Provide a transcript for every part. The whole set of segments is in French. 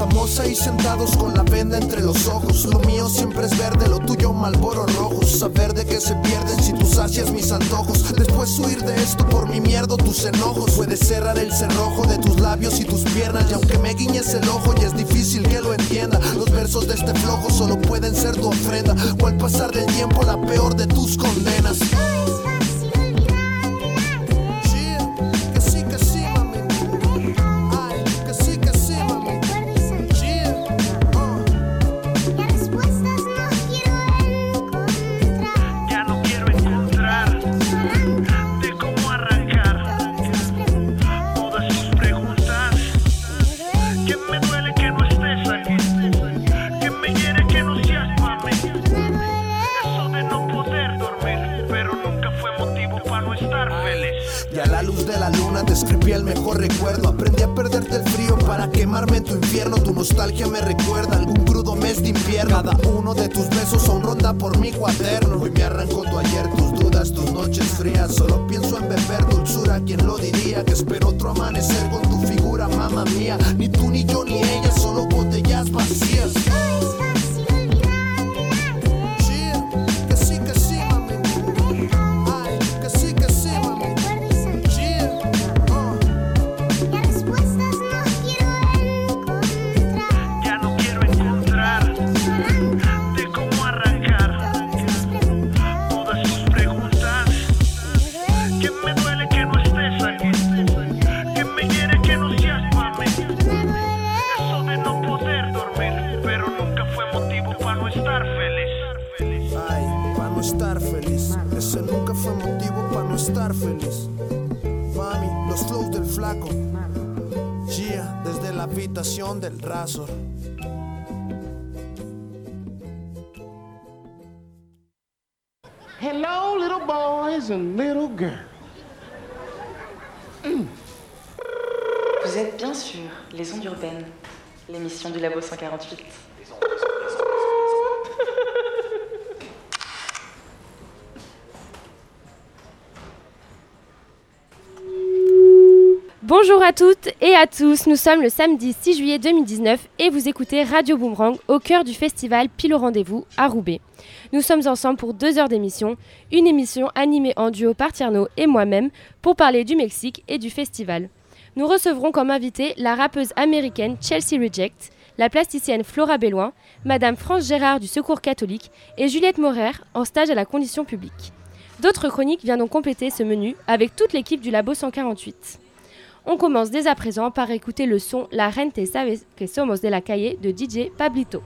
Estamos ahí sentados con la venda entre los ojos. Lo mío siempre es verde, lo tuyo malboro rojo. Saber de qué se pierden si tú sacias mis antojos. Después huir de esto por mi mierda, tus enojos. Puedes cerrar el cerrojo de tus labios y tus piernas. Y aunque me guiñes el ojo, y es difícil que lo entienda. Los versos de este flojo solo pueden ser tu ofrenda. O al pasar del tiempo, la peor de tus condenas. Tous, nous sommes le samedi 6 juillet 2019 et vous écoutez Radio Boomerang au cœur du festival Pile au rendez-vous à Roubaix. Nous sommes ensemble pour deux heures d'émission, une émission animée en duo par Tierno et moi-même pour parler du Mexique et du festival. Nous recevrons comme invité la rappeuse américaine Chelsea Reject, la plasticienne Flora Belloin, Madame France Gérard du Secours catholique et Juliette Morer en stage à la condition publique. D'autres chroniques viendront compléter ce menu avec toute l'équipe du Labo 148. On commence dès à présent par écouter le son La Rente Sabes que somos de la calle de DJ Pablito.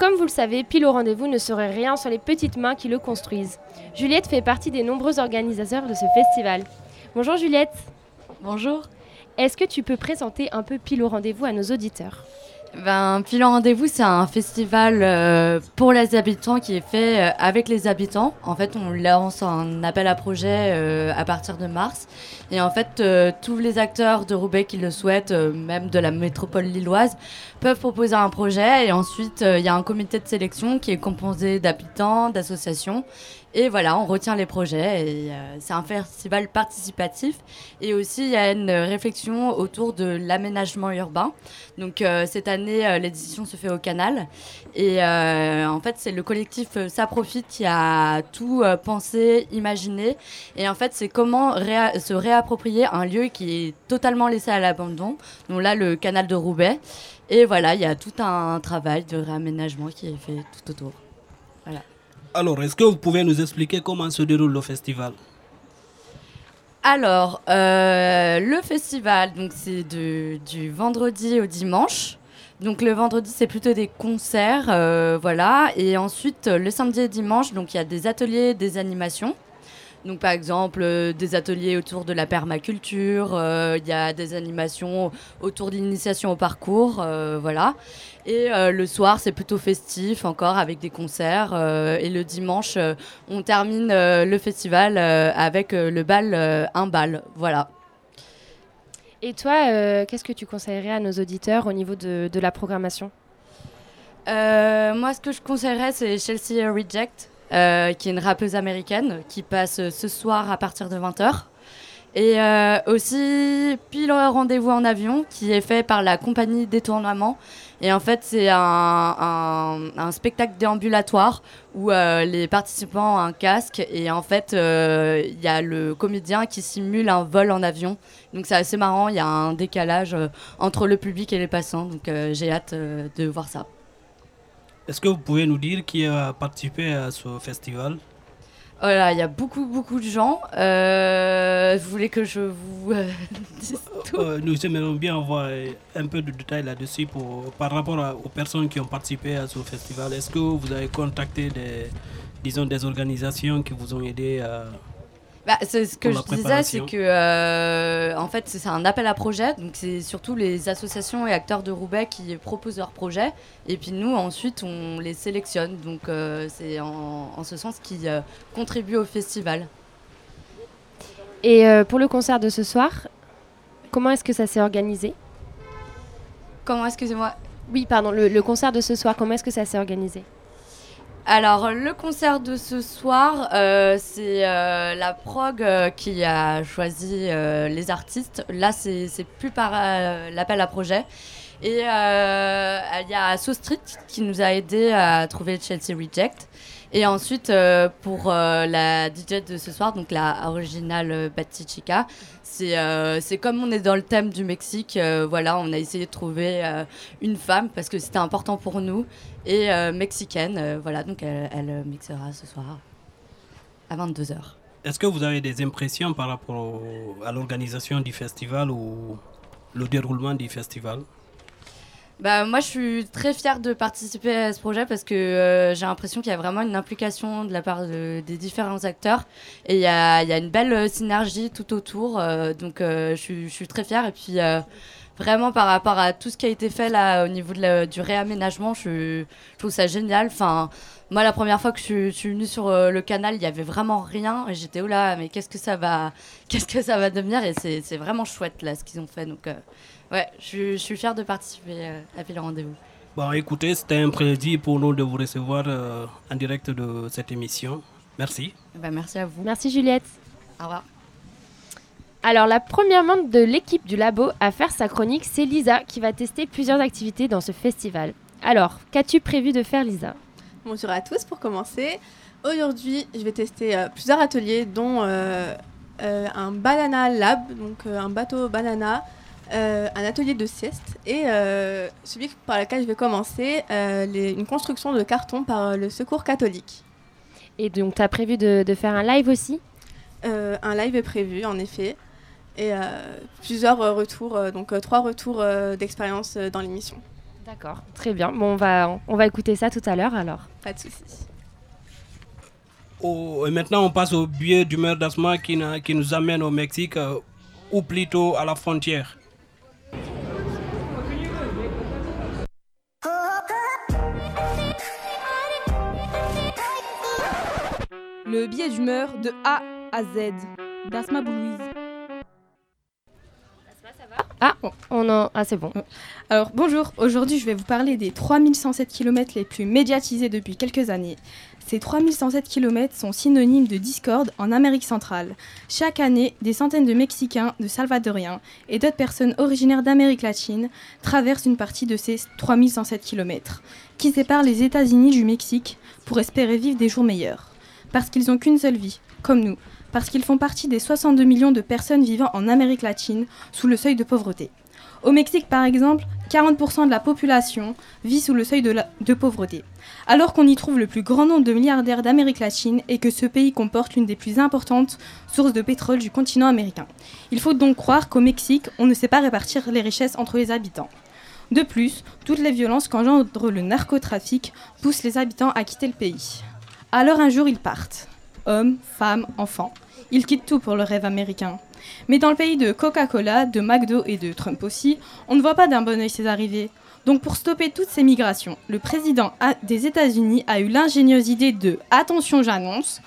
Comme vous le savez, Pile au rendez-vous ne serait rien sans les petites mains qui le construisent. Juliette fait partie des nombreux organisateurs de ce festival. Bonjour Juliette. Bonjour. Est-ce que tu peux présenter un peu Pile au rendez-vous à nos auditeurs? Ben, Pile au rendez-vous, c'est un festival euh, pour les habitants qui est fait euh, avec les habitants. En fait, on lance un appel à projet euh, à partir de mars. Et en fait, tous les acteurs de Roubaix qui le souhaitent, même de la métropole lilloise, peuvent proposer un projet. Et ensuite, il y a un comité de sélection qui est composé d'habitants, d'associations. Et voilà, on retient les projets. Et euh, c'est un festival participatif. Et aussi, il y a une réflexion autour de l'aménagement urbain. Donc, euh, cette année, euh, l'édition se fait au Canal. Et en fait, c'est le collectif Ça Profite qui a tout pensé, imaginé. Et en fait, c'est comment se réapproprier un lieu qui est totalement laissé à l'abandon. Donc là, le canal de Roubaix. Et voilà, il y a tout un travail de réaménagement qui est fait tout autour. Alors, est-ce que vous pouvez nous expliquer comment se déroule le festival? Alors, euh, le festival, donc c'est du vendredi au dimanche. Donc le vendredi, c'est plutôt des concerts, euh, voilà. Et ensuite, le samedi et dimanche, donc il y a des ateliers, des animations. Donc par exemple euh, des ateliers autour de la permaculture, euh, il y a des animations autour de l'initiation au parcours, euh, voilà. Et le soir c'est plutôt festif encore avec des concerts. et le dimanche on termine le festival avec le bal, un bal, voilà. Et toi, qu'est-ce que tu conseillerais à nos auditeurs au niveau de, de la programmation? Moi ce que je conseillerais c'est Chelsea Reject. Euh, qui est une rappeuse américaine qui passe ce soir à partir de 20h. Et euh, aussi Pile Rendez-vous en avion qui est fait par la compagnie Détournement. Et en fait, c'est un, spectacle déambulatoire où euh, les participants ont un casque et en fait, il y a le comédien qui simule un vol en avion. Donc c'est assez marrant, il y a un décalage entre le public et les passants. Donc j'ai hâte de voir ça. Est-ce que vous pouvez nous dire qui a participé à ce festival? Voilà, il y a beaucoup, beaucoup de gens. Euh, vous voulez que je vous euh, dise tout? euh, Nous aimerions bien avoir un peu de détails là-dessus par rapport aux personnes qui ont participé à ce festival. Est-ce que vous avez contacté des, disons, des organisations qui vous ont aidé à bah, ce que je disais, c'est que euh, en fait, c'est un appel à projet. Donc, c'est surtout les associations et acteurs de Roubaix qui proposent leurs projets. Et puis, nous, ensuite, on les sélectionne. Donc, euh, c'est en, ce sens qu'ils euh, contribuent au festival. Et pour le concert de ce soir, comment est-ce que ça s'est organisé? Comment, excusez-moi? Oui, pardon, le concert de ce soir, comment est-ce que ça s'est organisé? Alors, le concert de ce soir, euh, c'est euh, la prog euh, qui a choisi les artistes. Là, c'est plus par l'appel à projet. Et il y a So Street qui nous a aidé à trouver Chelsea Reject. Et ensuite, pour la DJ de ce soir, donc la originale Chica, c'est comme on est dans le thème du Mexique. voilà, on a essayé de trouver une femme parce que c'était important pour nous et euh, mexicaine. Euh, voilà, donc elle, mixera ce soir à 22h. Est-ce que vous avez des impressions par rapport à l'organisation du festival ou le déroulement du festival? Bah, moi, je suis très fière de participer à ce projet parce que euh, j'ai l'impression qu'il y a vraiment une implication de la part des différents acteurs et il y a, une belle synergie tout autour. donc, je, suis, très fière. Et puis, vraiment par rapport à tout ce qui a été fait là au niveau du réaménagement, je, trouve ça génial. Enfin, moi, la première fois que je, suis venue sur euh, le canal, il y avait vraiment rien et j'étais oh là, mais qu'est-ce que ça va, qu'est-ce que ça va devenir Et c'est vraiment chouette là ce qu'ils ont fait. Donc, euh, ouais, je, suis fière de participer euh, à Ville Rendez-vous. Bon, écoutez, c'était un plaisir pour nous de vous recevoir en direct de cette émission. Merci. Ben, merci à vous. Merci Juliette. Au revoir. Alors la première membre de l'équipe du labo à faire sa chronique, c'est Lisa qui va tester plusieurs activités dans ce festival. Alors, qu'as-tu prévu de faire Lisa? Bonjour à tous pour commencer. Aujourd'hui, je vais tester euh, plusieurs ateliers dont euh, euh, un banana lab, donc un bateau banana, un atelier de sieste et celui par lequel je vais commencer, une construction de carton par le Secours catholique. Et donc, tu as prévu de, faire un live aussi? Un live est prévu, en effet. et plusieurs retours, donc trois retours d'expérience dans l'émission. D'accord, très bien. Bon, on va, on va écouter ça tout à l'heure alors. Pas de soucis. Oh, et maintenant, on passe au billet d'humeur d'Asma qui, qui, nous amène au Mexique, ou plutôt à la frontière. Le billet d'humeur de A à Z d'Asma Boulouise. Ah, on en... ah c'est bon. Alors bonjour, aujourd'hui je vais vous parler des 3107 km les plus médiatisés depuis quelques années. Ces 3107 km sont synonymes de discorde en Amérique centrale. Chaque année, des centaines de Mexicains, de Salvadoriens et d'autres personnes originaires d'Amérique latine traversent une partie de ces 3107 km qui séparent les États-Unis du Mexique pour espérer vivre des jours meilleurs parce qu'ils n'ont qu'une seule vie, comme nous, parce qu'ils font partie des 62 millions de personnes vivant en Amérique latine sous le seuil de pauvreté. Au Mexique, par exemple, 40% de la population vit sous le seuil de, pauvreté, alors qu'on y trouve le plus grand nombre de milliardaires d'Amérique latine et que ce pays comporte l'une des plus importantes sources de pétrole du continent américain. Il faut donc croire qu'au Mexique, on ne sait pas répartir les richesses entre les habitants. De plus, toutes les violences qu'engendre le narcotrafic poussent les habitants à quitter le pays. Alors un jour ils partent. Hommes, femmes, enfants. Ils quittent tout pour le rêve américain. Mais dans le pays de Coca-Cola, de McDo et de Trump aussi, on ne voit pas d'un bon oeil ces arrivées. Donc pour stopper toutes ces migrations, le président des États-Unis a eu l'ingénieuse idée de, attention j'annonce,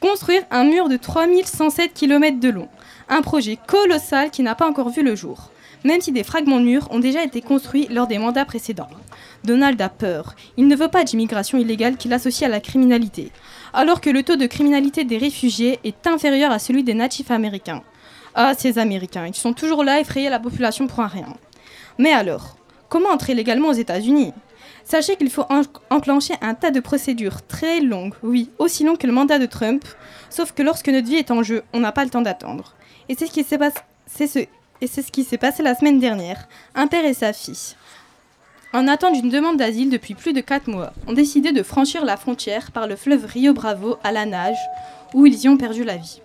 construire un mur de 3107 km de long. Un projet colossal qui n'a pas encore vu le jour même si des fragments de murs ont déjà été construits lors des mandats précédents. Donald a peur. Il ne veut pas d'immigration illégale qu'il associe à la criminalité, alors que le taux de criminalité des réfugiés est inférieur à celui des natifs américains. Ah, ces Américains, ils sont toujours là effrayer la population pour un rien. Mais alors, comment entrer légalement aux États-Unis? Sachez qu'il faut enclencher un tas de procédures très longues, oui, aussi longues que le mandat de Trump, sauf que lorsque notre vie est en jeu, on n'a pas le temps d'attendre. Et c'est ce qui s'est passé. C'est ce et c'est ce qui s'est passé la semaine dernière. Un père et sa fille, en attente d'une demande d'asile depuis plus de 4 mois, ont décidé de franchir la frontière par le fleuve Rio Bravo à la nage, où ils y ont perdu la vie.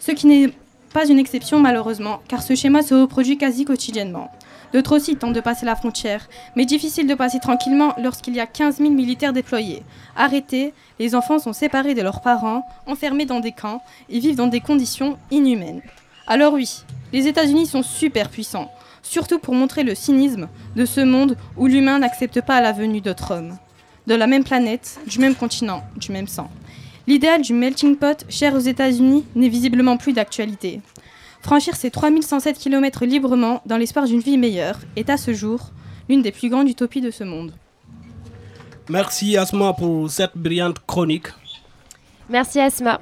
Ce qui n'est pas une exception malheureusement, car ce schéma se reproduit quasi quotidiennement. D'autres aussi tentent de passer la frontière, mais difficile de passer tranquillement lorsqu'il y a 15 000 militaires déployés. Arrêtés, les enfants sont séparés de leurs parents, enfermés dans des camps et vivent dans des conditions inhumaines. Alors oui, les États-Unis sont super puissants, surtout pour montrer le cynisme de ce monde où l'humain n'accepte pas la venue d'autres hommes. De la même planète, du même continent, du même sang. L'idéal du melting pot cher aux États-Unis n'est visiblement plus d'actualité. Franchir ces 3107 km librement dans l'espoir d'une vie meilleure est à ce jour l'une des plus grandes utopies de ce monde. Merci Asma pour cette brillante chronique. Merci Asma.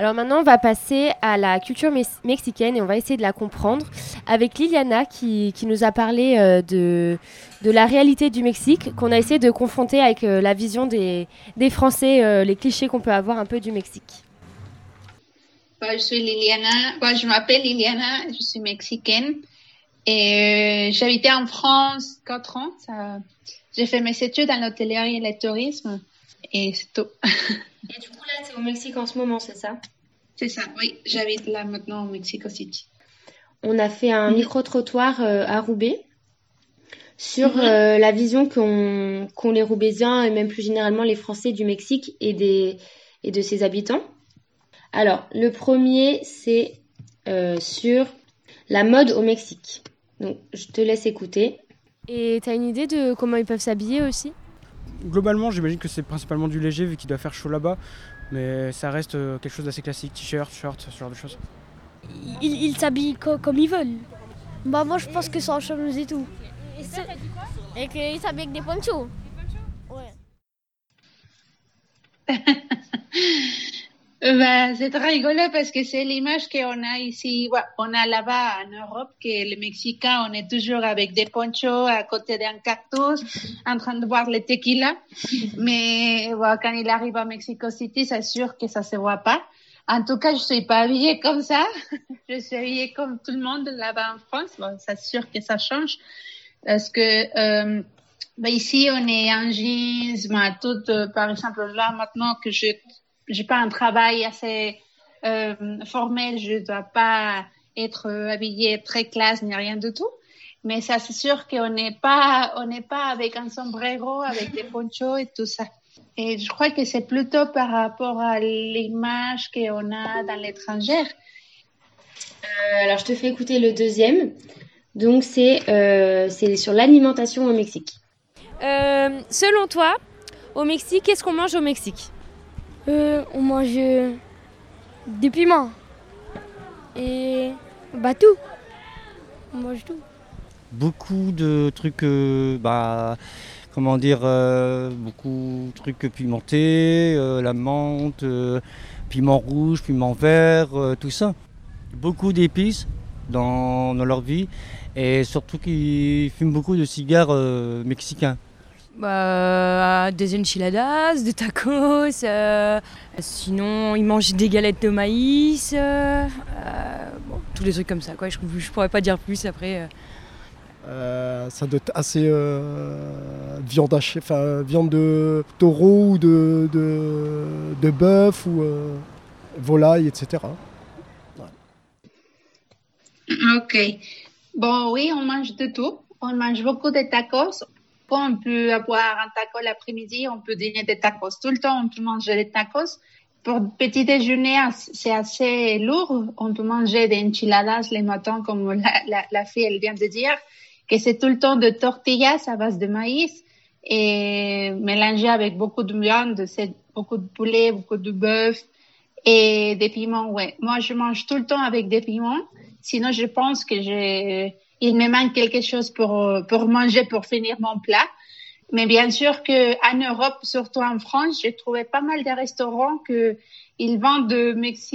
Alors maintenant, on va passer à la culture mexicaine et on va essayer de la comprendre avec Liliana qui, nous a parlé euh, de, de la réalité du Mexique, qu'on a essayé de confronter avec euh, la vision des, des Français, euh, les clichés qu'on peut avoir un peu du Mexique. je suis Liliana, je m'appelle Liliana, je suis mexicaine et j'habitais en France 4 ans. J'ai fait mes études en hôtellerie et le tourisme et c'est tout. Et du coup, là, tu es au Mexique en ce moment, c'est ça? C'est ça, oui. J'habite là maintenant au Mexico City. On a fait un micro-trottoir euh, à Roubaix sur mhm. euh, la vision qu'ont les Roubaisiens et même plus généralement les Français du Mexique et, des, et de ses habitants. Alors, le premier, c'est euh, sur la mode au Mexique. Donc, je te laisse écouter. Et tu as une idée de comment ils peuvent s'habiller aussi? Globalement, j'imagine que c'est principalement du léger vu qu'il doit faire chaud là-bas, mais ça reste euh, quelque chose d'assez classique, t-shirt, short, ce genre de choses. Ils s'habillent comme ils veulent. Bah moi je pense que c'est en chemise et tout. Et, qu'ils s'habillent avec des ponchos. Ouais. Ben, c'est très rigolo parce que c'est l'image qu'on a ici, on a là-bas en Europe, que les Mexicains, on est toujours avec des ponchos à côté d'un cactus, en train de boire le tequila. Mais quand il arrive à Mexico City, c'est sûr que ça se voit pas. En tout cas, je suis pas habillée comme ça. je suis habillée comme tout le monde là-bas en France. Bon, c'est sûr que ça change parce que euh, ben ici, on est en jeans, ben, tout, euh, par exemple, là, maintenant que je j'ai pas un travail assez euh, formel, je dois pas être habillé très classe ni rien du tout. Mais ça, c'est sûr qu'on n'est pas, on n'est pas avec un sombrero, avec des ponchos et tout ça. Et je crois que c'est plutôt par rapport à l'image qu'on a dans l'étranger. Euh, alors, je te fais écouter le deuxième. Donc, c'est euh, c'est sur l'alimentation au Mexique. Euh, selon toi, au Mexique, qu'est-ce qu'on mange au Mexique? On mange des piments. Et bah tout. On mange tout. Beaucoup de trucs, bah, comment dire, beaucoup de trucs pimentés, la menthe, piment rouge, piment vert, tout ça beaucoup d'épices dans, leur vie et surtout qu'ils fument beaucoup de cigares euh, mexicains. Bah, des enchiladas, des tacos, euh, sinon ils mangent des galettes de maïs, euh, tous les trucs comme ça. Quoi. Je ne pourrais pas dire plus après. ça doit être assez viande hachée, viande de taureau ou de, de, de bœuf ou volaille, etc. Ok. Bon, oui, on mange de tout. On mange beaucoup de tacos. On peut avoir un taco l'après-midi, on peut dîner des tacos tout le temps, on peut manger des tacos. Pour petit déjeuner, c'est assez lourd. On peut manger des enchiladas les matins, comme la, fille elle vient de dire, que c'est tout le temps de tortillas à base de maïs et mélangé avec beaucoup de viande, c'est beaucoup de poulet, beaucoup de bœuf et des piments. Ouais, moi je mange tout le temps avec des piments. Sinon, je pense que j'ai, il me manque quelque chose pour, pour manger, pour finir mon plat. Mais bien sûr que en Europe, surtout en France, j'ai trouvé pas mal de restaurants que ils vendent de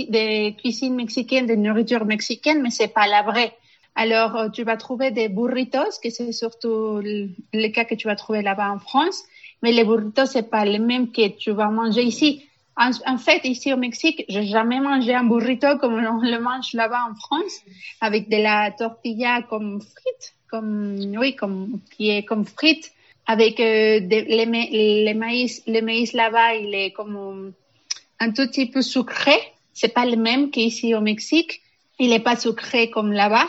des cuisines mexicaines, des nourritures mexicaines, mais c'est pas la vraie. Alors, euh, tu vas trouver des burritos, que c'est surtout le, cas que tu vas trouver là-bas en France. Mais les burritos, c'est pas les mêmes que tu vas manger ici. En, fait, ici au Mexique, j'ai jamais mangé un burrito comme on le mange là-bas en France, avec de la tortilla comme frite, comme oui, comme qui est comme frite, avec euh, les, maïs, le maïs là-bas, il est comme un tout petit peu sucré. C'est pas le même qu'ici au Mexique. Il est pas sucré comme là-bas.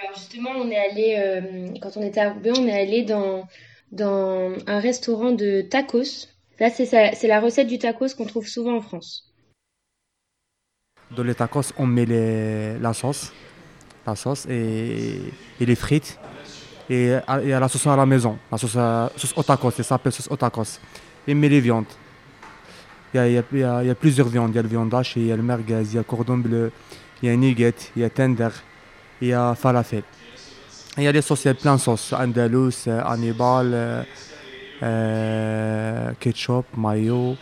Alors justement, on est allé euh, quand on était à Roubaix, on est allé dans dans un restaurant de tacos Là, c'est la recette du tacos qu'on trouve souvent en France. Dans les tacos, on met la sauce, la sauce et, les frites. Et, à la sauce à la maison, la sauce, au tacos, ça s'appelle sauce au tacos. Et met les viandes. Il y, a, plusieurs viandes. Il y a le viande hachée, il y a le merguez, il y a cordon bleu, il y a nugget, il y a tender, il y a falafel. il y a des sauces, il y a plein de sauces. Andalous, Hannibal, euh, ketchup, mayo.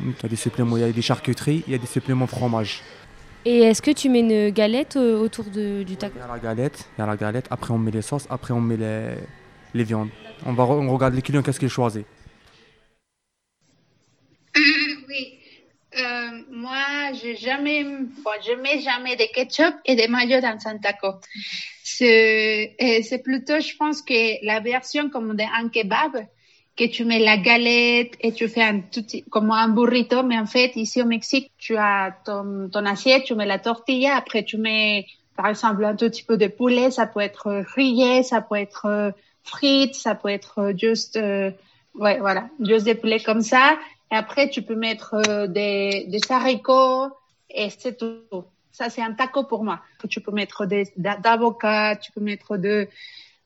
Il y a des suppléments, il y a des charcuteries, il y a des suppléments fromage. Et est-ce que tu mets une galette euh, autour de, du taco Il y a la galette, il y a la galette. Après on met les sauces, après on met les, les viandes. On va on regarde les clients qu'est-ce qu'ils choisissent. oui. Euh, moi, je jamais, bon, je mets jamais de ketchup et de mayo dans un taco. C'est plutôt, je pense que la version comme d'un kebab, que tu mets la galette et tu fais un tout, comme un burrito, mais en fait, ici au Mexique, tu as ton, ton assiette, tu mets la tortilla, après tu mets, par exemple, un tout petit peu de poulet, ça peut être grillé, ça peut être euh, frites, ça peut être euh, juste, euh, ouais, voilà, juste des poulets comme ça. Et après, tu peux mettre des, des haricots et c'est tout. Ça, c'est un taco pour moi. Tu peux mettre des, d'avocats, tu peux mettre de,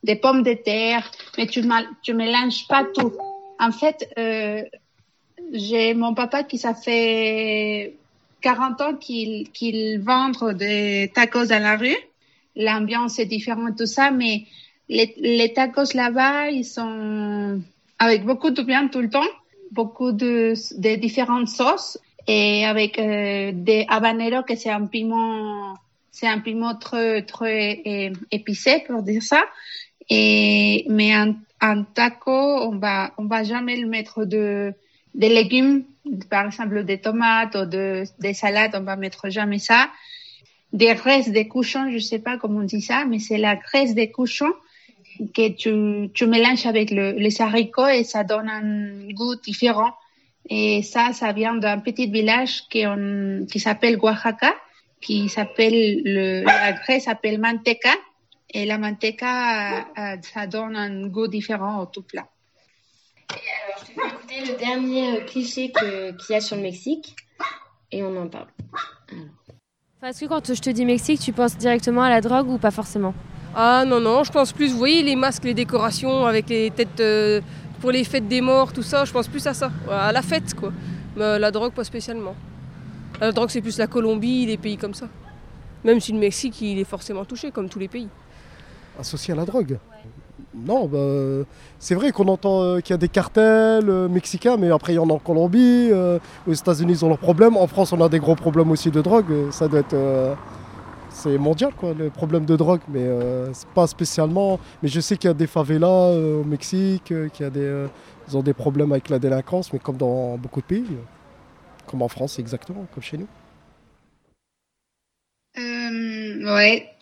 des pommes de terre, mais tu, tu mélanges pas tout. En fait, euh, j'ai mon papa qui ça fait 40 ans qu'il qu'il vend des tacos dans la rue. L'ambiance est différente, tout ça, mais les, les tacos là-bas, ils sont avec beaucoup de viande tout le temps, beaucoup de, de différentes sauces et avec euh, des habaneros que c'est un piment, c'est un piment très, très épicé pour dire ça. Et, mais un, un taco, on va, on va jamais le mettre de, des légumes, par exemple des tomates ou de, des salades, on va mettre jamais ça. Des restes des cochons, je sais pas comment on dit ça, mais c'est la graisse des cochons que tu, tu mélanges avec le, les haricots et ça donne un goût différent. Et ça, ça vient d'un petit village qui, on, qui s'appelle Oaxaca. qui s'appelle, le, la graisse s'appelle manteca. Et la manteca, euh, ça donne un goût différent au tout plat. Je vais écouter le dernier euh, cliché qu'il y a sur le Mexique et on en parle. Est-ce que quand je te dis Mexique, tu penses directement à la drogue ou pas forcément? Ah non, non, je pense plus, vous voyez, les masques, les décorations avec les têtes euh, pour les fêtes des morts, tout ça, je pense plus à ça, à la fête quoi. Mais la drogue, pas spécialement. La drogue, c'est plus la Colombie, les pays comme ça. Même si le Mexique, il est forcément touché, comme tous les pays. Associé à la drogue Non, bah, c'est vrai qu'on entend euh, qu'il y a des cartels euh, mexicains, mais après il y en a en Colombie, euh, aux États-Unis ils ont leurs problèmes, en France on a des gros problèmes aussi de drogue, ça doit être. c'est mondial quoi, le problème de drogue, mais pas spécialement. Mais je sais qu'il y a des favelas au Mexique, qu'il y a des, ils ont des problèmes avec la délinquance, mais comme dans beaucoup de pays, comme en France exactement, comme chez nous. Ouais.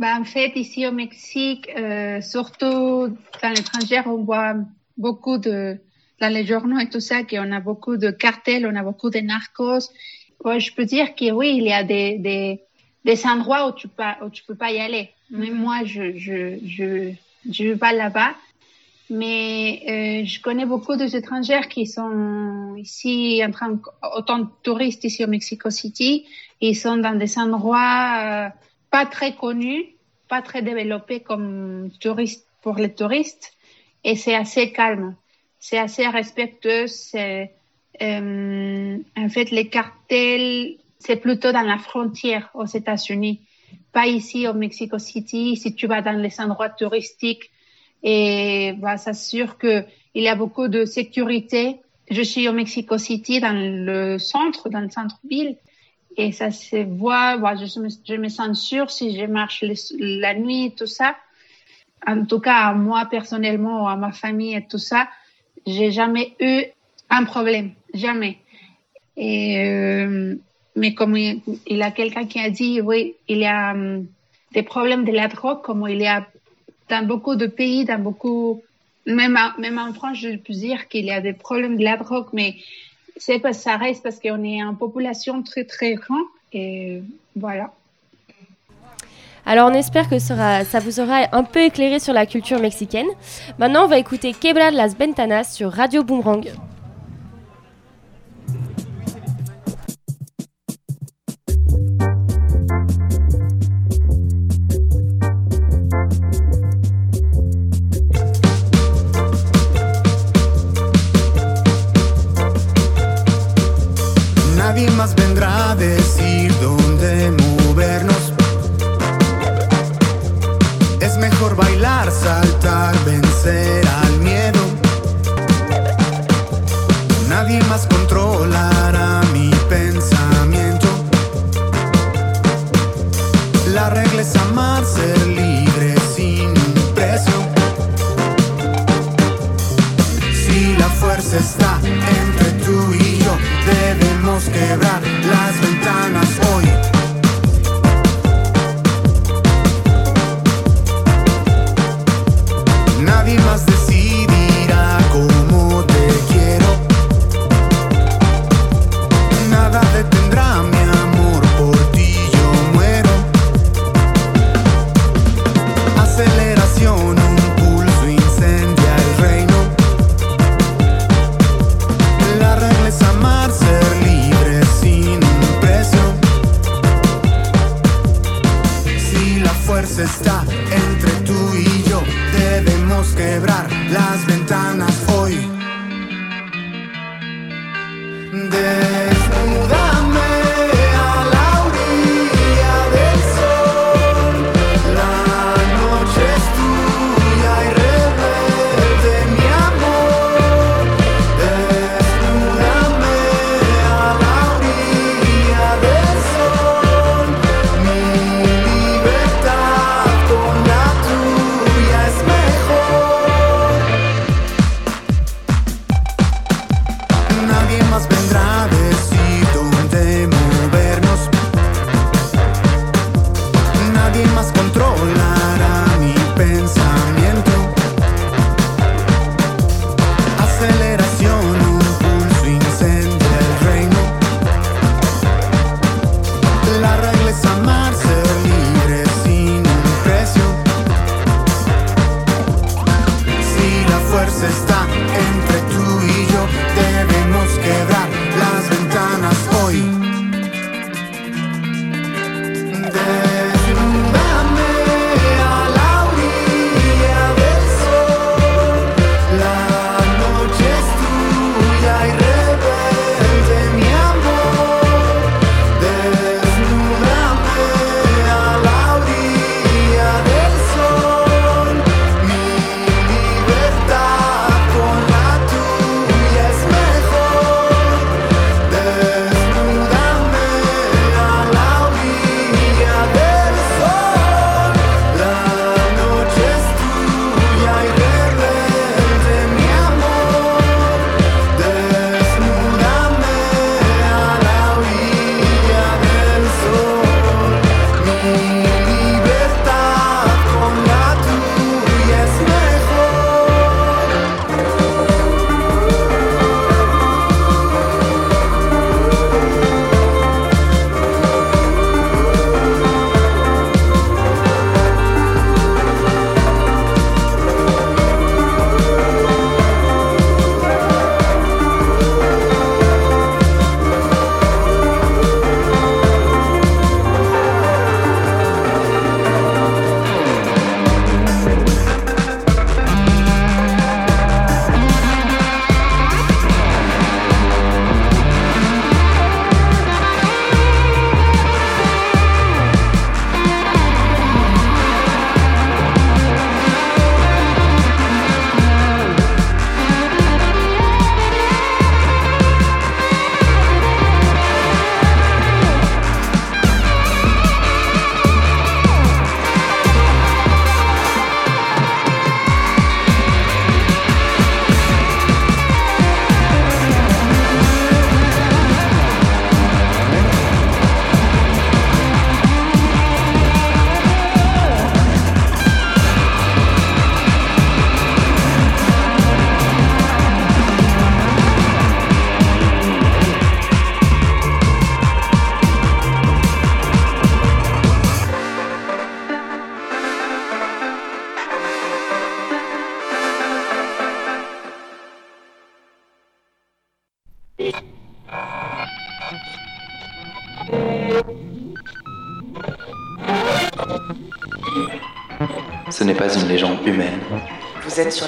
Bah, en fait, ici au Mexique, euh, surtout dans l'étranger, on voit beaucoup de, dans les journaux et tout ça, qu'on a beaucoup de cartels, on a beaucoup de narcos. Ouais, je peux dire que oui, il y a des, des, des endroits où tu peux, où tu peux pas y aller. Même moi, je, je, je, je vais pas là-bas. Mais euh, je connais beaucoup des étrangers qui sont ici en train, autant de touristes ici au Mexico City. Ils sont dans des endroits euh, pas très connus, pas très développés comme touristes pour les touristes. Et c'est assez calme, c'est assez respectueux. C'est, euh, en fait, les cartels, c'est plutôt dans la frontière aux États-Unis, pas ici au Mexico City. Si tu vas dans les endroits touristiques, et bah, ça sûr que il y a beaucoup de sécurité. Je suis au Mexico City, dans le centre, dans le centre-ville, et ça se voit. Je, me, je me si je marche la nuit, tout ça. En tout cas, moi personnellement, à ma famille et tout ça, j'ai jamais eu un problème, jamais. Et euh, mais comme il, y a quelqu'un qui a dit, oui, il y a hum, des problèmes de la drogue, comme il y a dans beaucoup de pays, dans beaucoup, même, même en France, je peux dire qu'il y a des problèmes de la drogue, mais c'est parce ça reste parce qu'on est en population très très grande et voilà. Alors on espère que ça vous aura un peu éclairé sur la culture mexicaine. Maintenant on va écouter Quebrar las Ventanas sur Radio Boomerang. Nadie más vendrá a decir dónde movernos. Es mejor bailar, saltar, vencer al miedo. Nadie más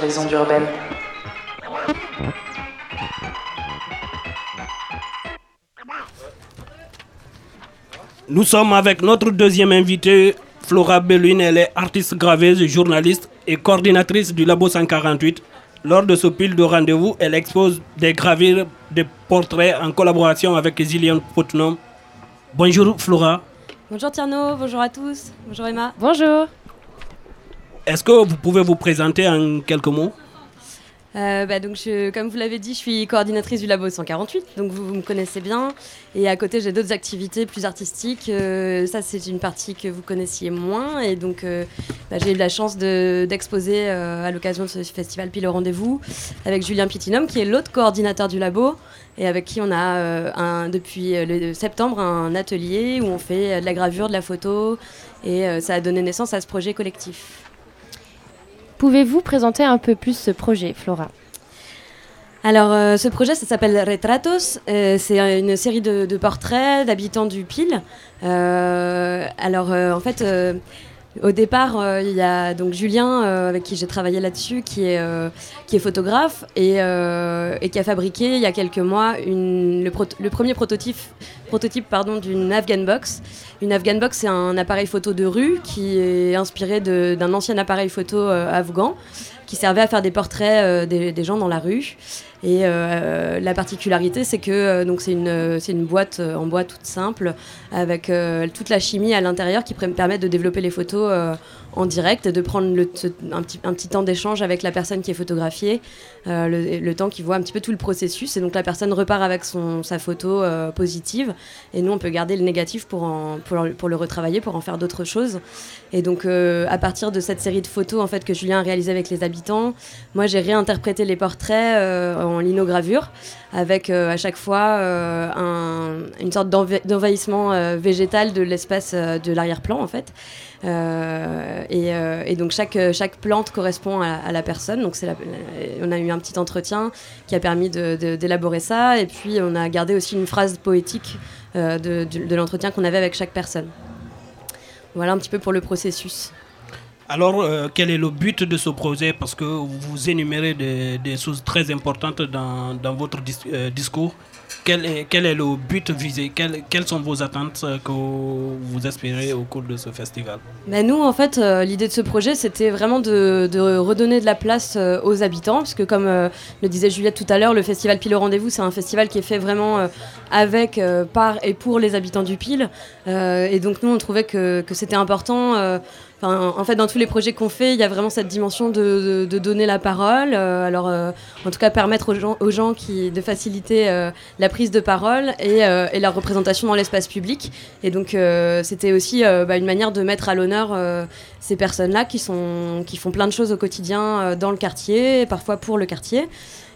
sur les ondes urbaines. Nous sommes avec notre deuxième invitée, Flora Bellune. Elle est artiste graveuse, journaliste et coordinatrice du Labo 148. Lors de ce pile de rendez-vous, elle expose des gravures, des portraits en collaboration avec Zillian Putnam. Bonjour Flora. Bonjour Tierno, bonjour à tous, bonjour Emma. Bonjour. Est-ce que vous pouvez vous présenter en quelques mots? Euh, bah, donc comme vous l'avez dit, je suis coordinatrice du Labo 148, donc vous, me connaissez bien. Et à côté, j'ai d'autres activités plus artistiques. Euh, ça, c'est une partie que vous connaissiez moins. Et donc, euh, bah, j'ai eu la chance de- d'exposer à l'occasion de ce festival Pile au rendez-vous avec Julien Pitinum, qui est l'autre coordinateur du Labo, et avec qui on a depuis le septembre un atelier où on fait de la gravure, de la photo, et ça a donné naissance à ce projet collectif. Pouvez-vous présenter un peu plus ce projet, Flora? Alors, euh, ce projet, ça s'appelle Retratos. Euh, c'est une série de, portraits d'habitants du Pile. Euh, alors, en fait, au départ, euh, il y a donc Julien, euh, avec qui j'ai travaillé là-dessus, qui, est, euh, photographe et, qui a fabriqué, il y a quelques mois, le, premier prototype, d'une Afghan Box. Une Afghan Box, c'est un appareil photo de rue qui est inspiré d'un ancien appareil photo afghan qui servait à faire des portraits des gens dans la rue. Et euh, la particularité, c'est que euh, donc c'est une, euh, c'est une boîte en bois toute simple avec toute la chimie à l'intérieur qui permet de développer les photos en direct de prendre un, petit, un petit temps d'échange avec la personne qui est photographiée, euh, le, temps qui voit un petit peu tout le processus. Et donc la personne repart avec son, sa photo euh, positive et nous on peut garder le négatif pour, en- pour, pour le retravailler, pour en faire d'autres choses. Et donc euh, à partir de cette série de photos en fait que Julien a réalisé avec les habitants, moi j'ai réinterprété les portraits en linogravure avec à chaque fois un- une sorte d'enva- d'envahissement végétal de l'espace de l'arrière-plan en fait. Euh, et, euh, et donc chaque, chaque plante correspond à, la personne. Donc la- on a eu un petit entretien qui a permis d'élaborer ça. Et puis on a gardé aussi une phrase poétique euh, de, l'entretien qu'on avait avec chaque personne. Voilà un petit peu pour le processus. Alors, quel est le but de ce projet? Parce que vous énumérez des, choses très importantes dans, dans votre dis- discours. Quel est, quel est le but visé? Quelles- Quelles sont vos attentes euh, que vous espérez au cours de ce festival? Bah, nous, en fait, euh, l'idée de ce projet, c'était vraiment de, redonner de la place euh, aux habitants, parce que comme le disait Juliette tout à l'heure, le festival Pile au rendez-vous, c'est un festival qui est fait vraiment avec, par et pour les habitants du Pile. Et donc nous, on trouvait que, que c'était important. En fait, dans tous les projets qu'on fait, il y a vraiment cette dimension de, donner la parole. euh, alors, euh, en tout cas, permettre aux gens, aux gens qui, de faciliter euh, la prise de parole et, et la représentation dans l'espace public. Et donc, c'était aussi bah, une manière de mettre à l'honneur ces personnes-là qui, qui font plein de choses au quotidien dans le quartier, parfois pour le quartier.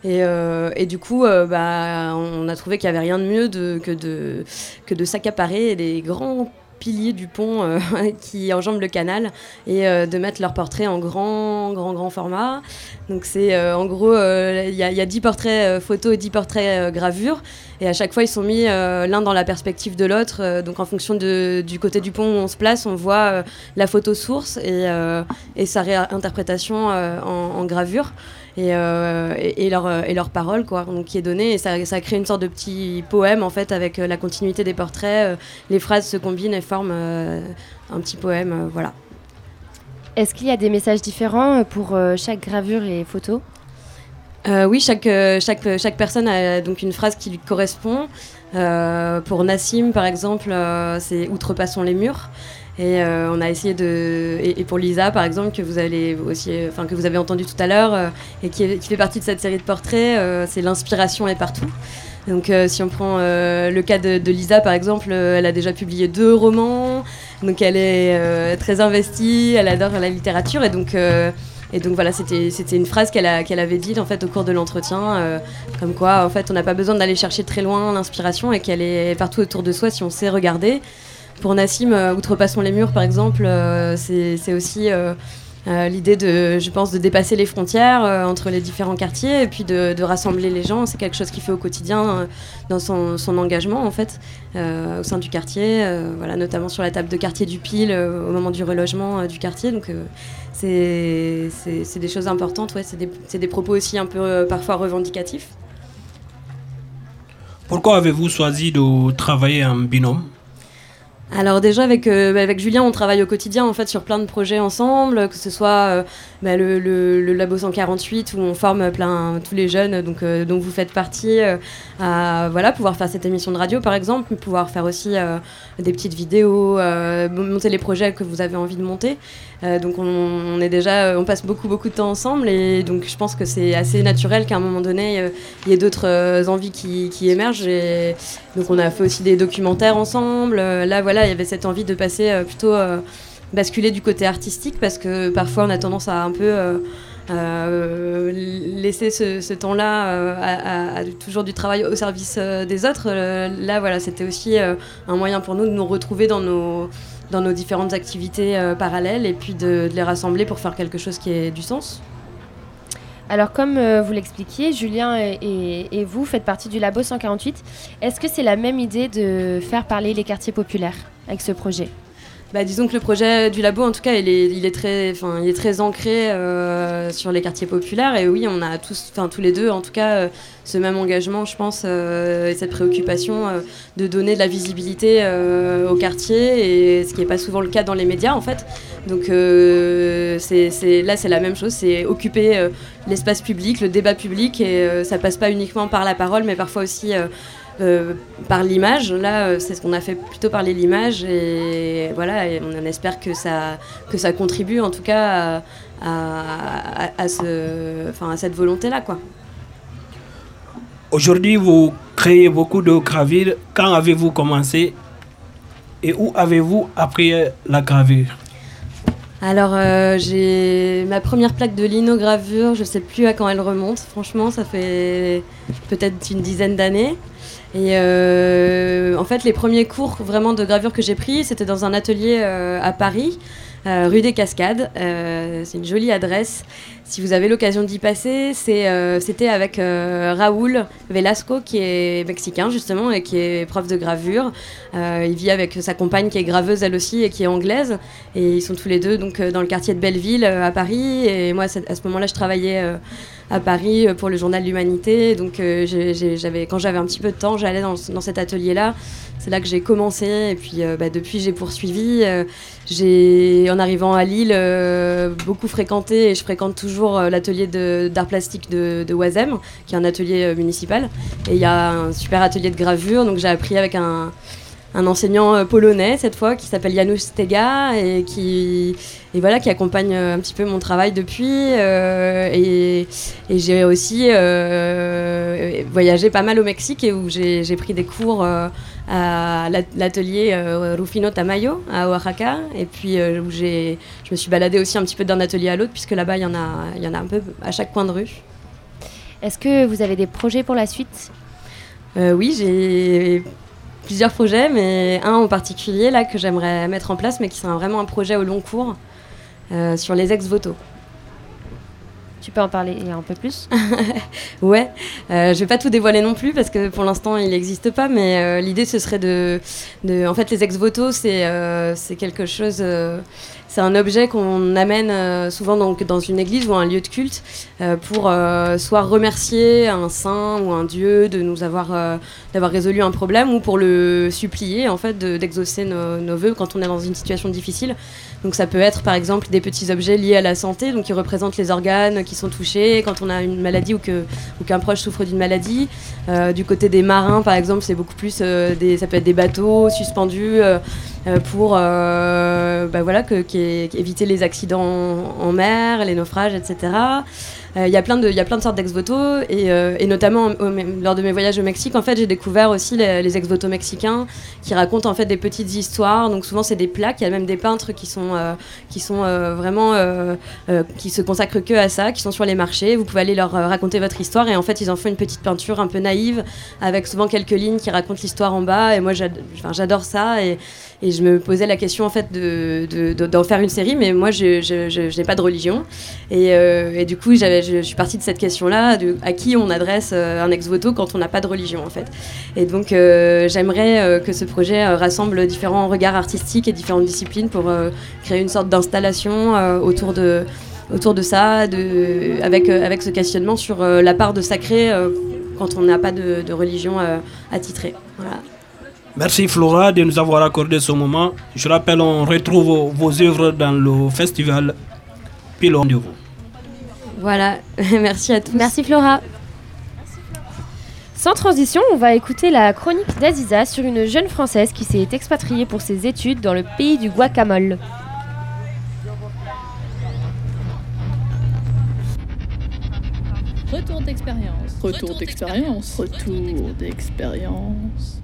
Et, du coup, bah, on a trouvé qu'il n'y avait rien de mieux que, de, que de s'accaparer les grands piliers du pont euh, qui enjambent le canal et euh, de mettre leurs portraits en grand, grand, grand format. Donc c'est euh, en gros, il y, a- il y a 10 portraits photos et 10 portraits gravures. Et à chaque fois, ils sont mis l'un dans la perspective de l'autre. Donc en fonction du côté du pont où on se place, on voit la photo source et, sa réinterprétation en gravure. Et, euh, et, et leur, et leur parole quoi, donc, qui est donnée. Et ça, ça crée une sorte de petit poème en fait avec euh, la continuité des portraits. euh, les phrases se combinent et forment euh, un petit poème. voilà. Est-ce qu'il y a des messages différents pour chaque gravure et photo? Euh, oui, chaque, chaque, chaque personne a donc une phrase qui lui correspond. Euh, pour Nassim, par exemple, euh, c'est Outrepassons les murs. Et euh, on a essayé de. Et, pour Lisa, par exemple, que vous, allez aussi, euh, enfin, que vous avez entendu tout à l'heure, euh, et qui, fait partie de cette série de portraits, c'est L'inspiration est partout. Donc, si on prend le cas de, Lisa, par exemple, elle a déjà publié deux romans. Donc, elle est très investie, elle adore la littérature. Et donc. et donc voilà, c'était une phrase qu'elle qu'elle avait dite en fait au cours de l'entretien, comme quoi en fait on n'a pas besoin d'aller chercher très loin l'inspiration et qu'elle est partout autour de soi si on sait regarder. Pour Nassim, euh, Outrepassons les murs par exemple, euh, c'est aussi euh, L'idée de, je pense, de dépasser les frontières entre les différents quartiers et puis de, rassembler les gens, c'est quelque chose qu'il fait au quotidien dans son, engagement en fait au sein du quartier, voilà, notamment sur la table de quartier du Pile au moment du relogement du quartier. Donc c'est des choses importantes, ouais, c'est des, des propos aussi un peu parfois revendicatifs. Pourquoi avez-vous choisi de travailler en binôme? Alors déjà avec, euh, bah, avec Julien on travaille au quotidien en fait sur plein de projets ensemble, que ce soit euh, bah, le, le- Labo 148 où on forme plein tous les jeunes donc, euh, dont vous faites partie à voilà, pouvoir faire cette émission de radio par exemple, pouvoir faire aussi des petites vidéos, monter les projets que vous avez envie de monter. Euh, donc on, est déjà, on passe beaucoup beaucoup de temps ensemble et donc je pense que c'est assez naturel qu'à un moment donné euh, il y ait d'autres euh, envies qui, émergent et donc on a fait aussi des documentaires ensemble. Euh, là voilà il y avait cette envie de passer euh, plutôt euh, basculer du côté artistique parce que parfois on a tendance à un peu euh, euh, laisser ce, temps-là euh, à, toujours du travail au service euh, des autres. Euh, là voilà c'était aussi euh, un moyen pour nous de nous retrouver dans nos dans nos différentes activités euh, parallèles et puis de, les rassembler pour faire quelque chose qui ait du sens. Alors comme euh, vous l'expliquiez, Julien et vous faites partie du Labo 148. Est-ce que c'est la même idée de faire parler les quartiers populaires avec ce projet? Bah, disons que le projet du labo, en tout cas, il est, il est, très, enfin, il est très ancré euh, sur les quartiers populaires. Et oui, on a tous, enfin, tous les deux, en tout cas, euh, ce même engagement, je pense, euh, et cette préoccupation de donner de la visibilité au quartier, et ce qui n'est pas souvent le cas dans les médias, en fait. Donc c'est là, c'est la même chose, c'est occuper l'espace public, le débat public, et ça passe pas uniquement par la parole, mais parfois aussi euh, par l'image. Là, euh, c'est ce qu'on a fait plutôt parler l'image et voilà, et on espère que ça, contribue en tout cas à, cette volonté-là. Aujourd'hui, vous créez beaucoup de gravures. Quand avez-vous commencé et où avez-vous appris la gravure? Alors, euh, j'ai ma première plaque de linogravure, je sais plus à quand elle remonte. Franchement, ça fait peut-être une dizaine d'années. Et euh, en fait, les premiers cours vraiment de gravure que j'ai pris, c'était dans un atelier euh, à Paris, euh, rue des Cascades. Euh, c'est une jolie adresse. Si vous avez l'occasion d'y passer, euh, c'était avec Raoul Velasco, qui est mexicain justement et qui est prof de gravure. Il vit avec sa compagne qui est graveuse elle aussi et qui est anglaise. Et ils sont tous les deux donc dans le quartier de Belleville à Paris. Et moi, à ce moment-là, je travaillais à Paris euh, pour le journal L'Humanité. Donc, euh, j'avais, quand j'avais un petit peu de temps, j'allais dans, cet atelier-là. C'est là que j'ai commencé. Et puis, euh, bah, depuis, j'ai poursuivi. J'ai, en arrivant à Lille, beaucoup fréquenté et je fréquente toujours l'atelier d'art plastique de, de Oisem, qui est un atelier municipal. Et il y a un super atelier de gravure. Donc, j'ai appris avec un un enseignant euh, polonais cette fois qui s'appelle Janusz Stega et qui et voilà qui accompagne euh, un petit peu mon travail depuis euh, et, et j'ai aussi euh, voyagé pas mal au Mexique et où j'ai j'ai pris des cours euh, à l'at- l'atelier Rufino Tamayo à Oaxaca et puis où j'ai je me suis baladée aussi un petit peu d'un atelier à l'autre puisque là-bas il y en a il y en a un peu à chaque coin de rue. Est-ce que vous avez des projets pour la suite? Oui, j'ai plusieurs projets, mais un en particulier là que j'aimerais mettre en place, mais qui sera vraiment un projet au long cours euh, sur les ex-voto. Tu peux en parler un peu plus? Ouais, euh, je vais pas tout dévoiler non plus parce que pour l'instant il n'existe pas, mais euh, l'idée ce serait de, de- En fait, les ex-voto, c'est euh, c'est quelque chose. C'est un objet qu'on amène euh, souvent donc, dans une église ou un lieu de culte euh, pour euh, soit remercier un saint ou un dieu d'avoir résolu un problème ou pour le supplier en fait de- d'exaucer nos, nos vœux quand on est dans une situation difficile. Donc ça peut être par exemple des petits objets liés à la santé, donc qui représentent les organes qui sont touchés quand on a une maladie ou ou qu'un proche souffre d'une maladie. Euh, du côté des marins par exemple, c'est beaucoup plus euh, des ça peut être des bateaux suspendus euh, pour bah voilà éviter les accidents en mer, les naufrages, etc. Euh, Il y, a plein de- y a plein de sortes d'ex-voto et, euh, et notamment lors de mes voyages au Mexique, en fait, j'ai découvert aussi les, ex-voto mexicains qui racontent en fait des petites histoires. Donc souvent, c'est des plaques. Il y a même des peintres qui sont, euh, qui sont vraiment qui se consacrent que à ça, qui sont sur les marchés. Vous pouvez aller leur raconter votre histoire et en fait, ils en font une petite peinture un peu naïve avec souvent quelques lignes qui racontent l'histoire en bas. Et moi, j'adore ça et je me posais la question en fait de, de- de- d'en faire une série, mais moi, je, je, n'ai pas de religion et, euh, et du coup, je, suis partie de cette question-là à qui on adresse euh, un ex-voto quand on n'a pas de religion en fait. Et donc, euh, j'aimerais que ce projet rassemble différents regards artistiques et différentes disciplines pour créer une sorte d'installation autour de autour de ça, de, avec, avec ce questionnement sur la part de sacré quand on n'a pas de, de religion attitrée. Voilà. Merci Flora de nous avoir accordé ce moment. Je rappelle, on retrouve vos, œuvres dans le festival Pile au rendez-vous. Voilà, merci à tous. Merci Flora. Sans transition, on va écouter la chronique d'Aziza sur une jeune Française qui s'est expatriée pour ses études dans le pays du guacamole. Retour d'expérience. Retour d'expérience. Retour d'expérience.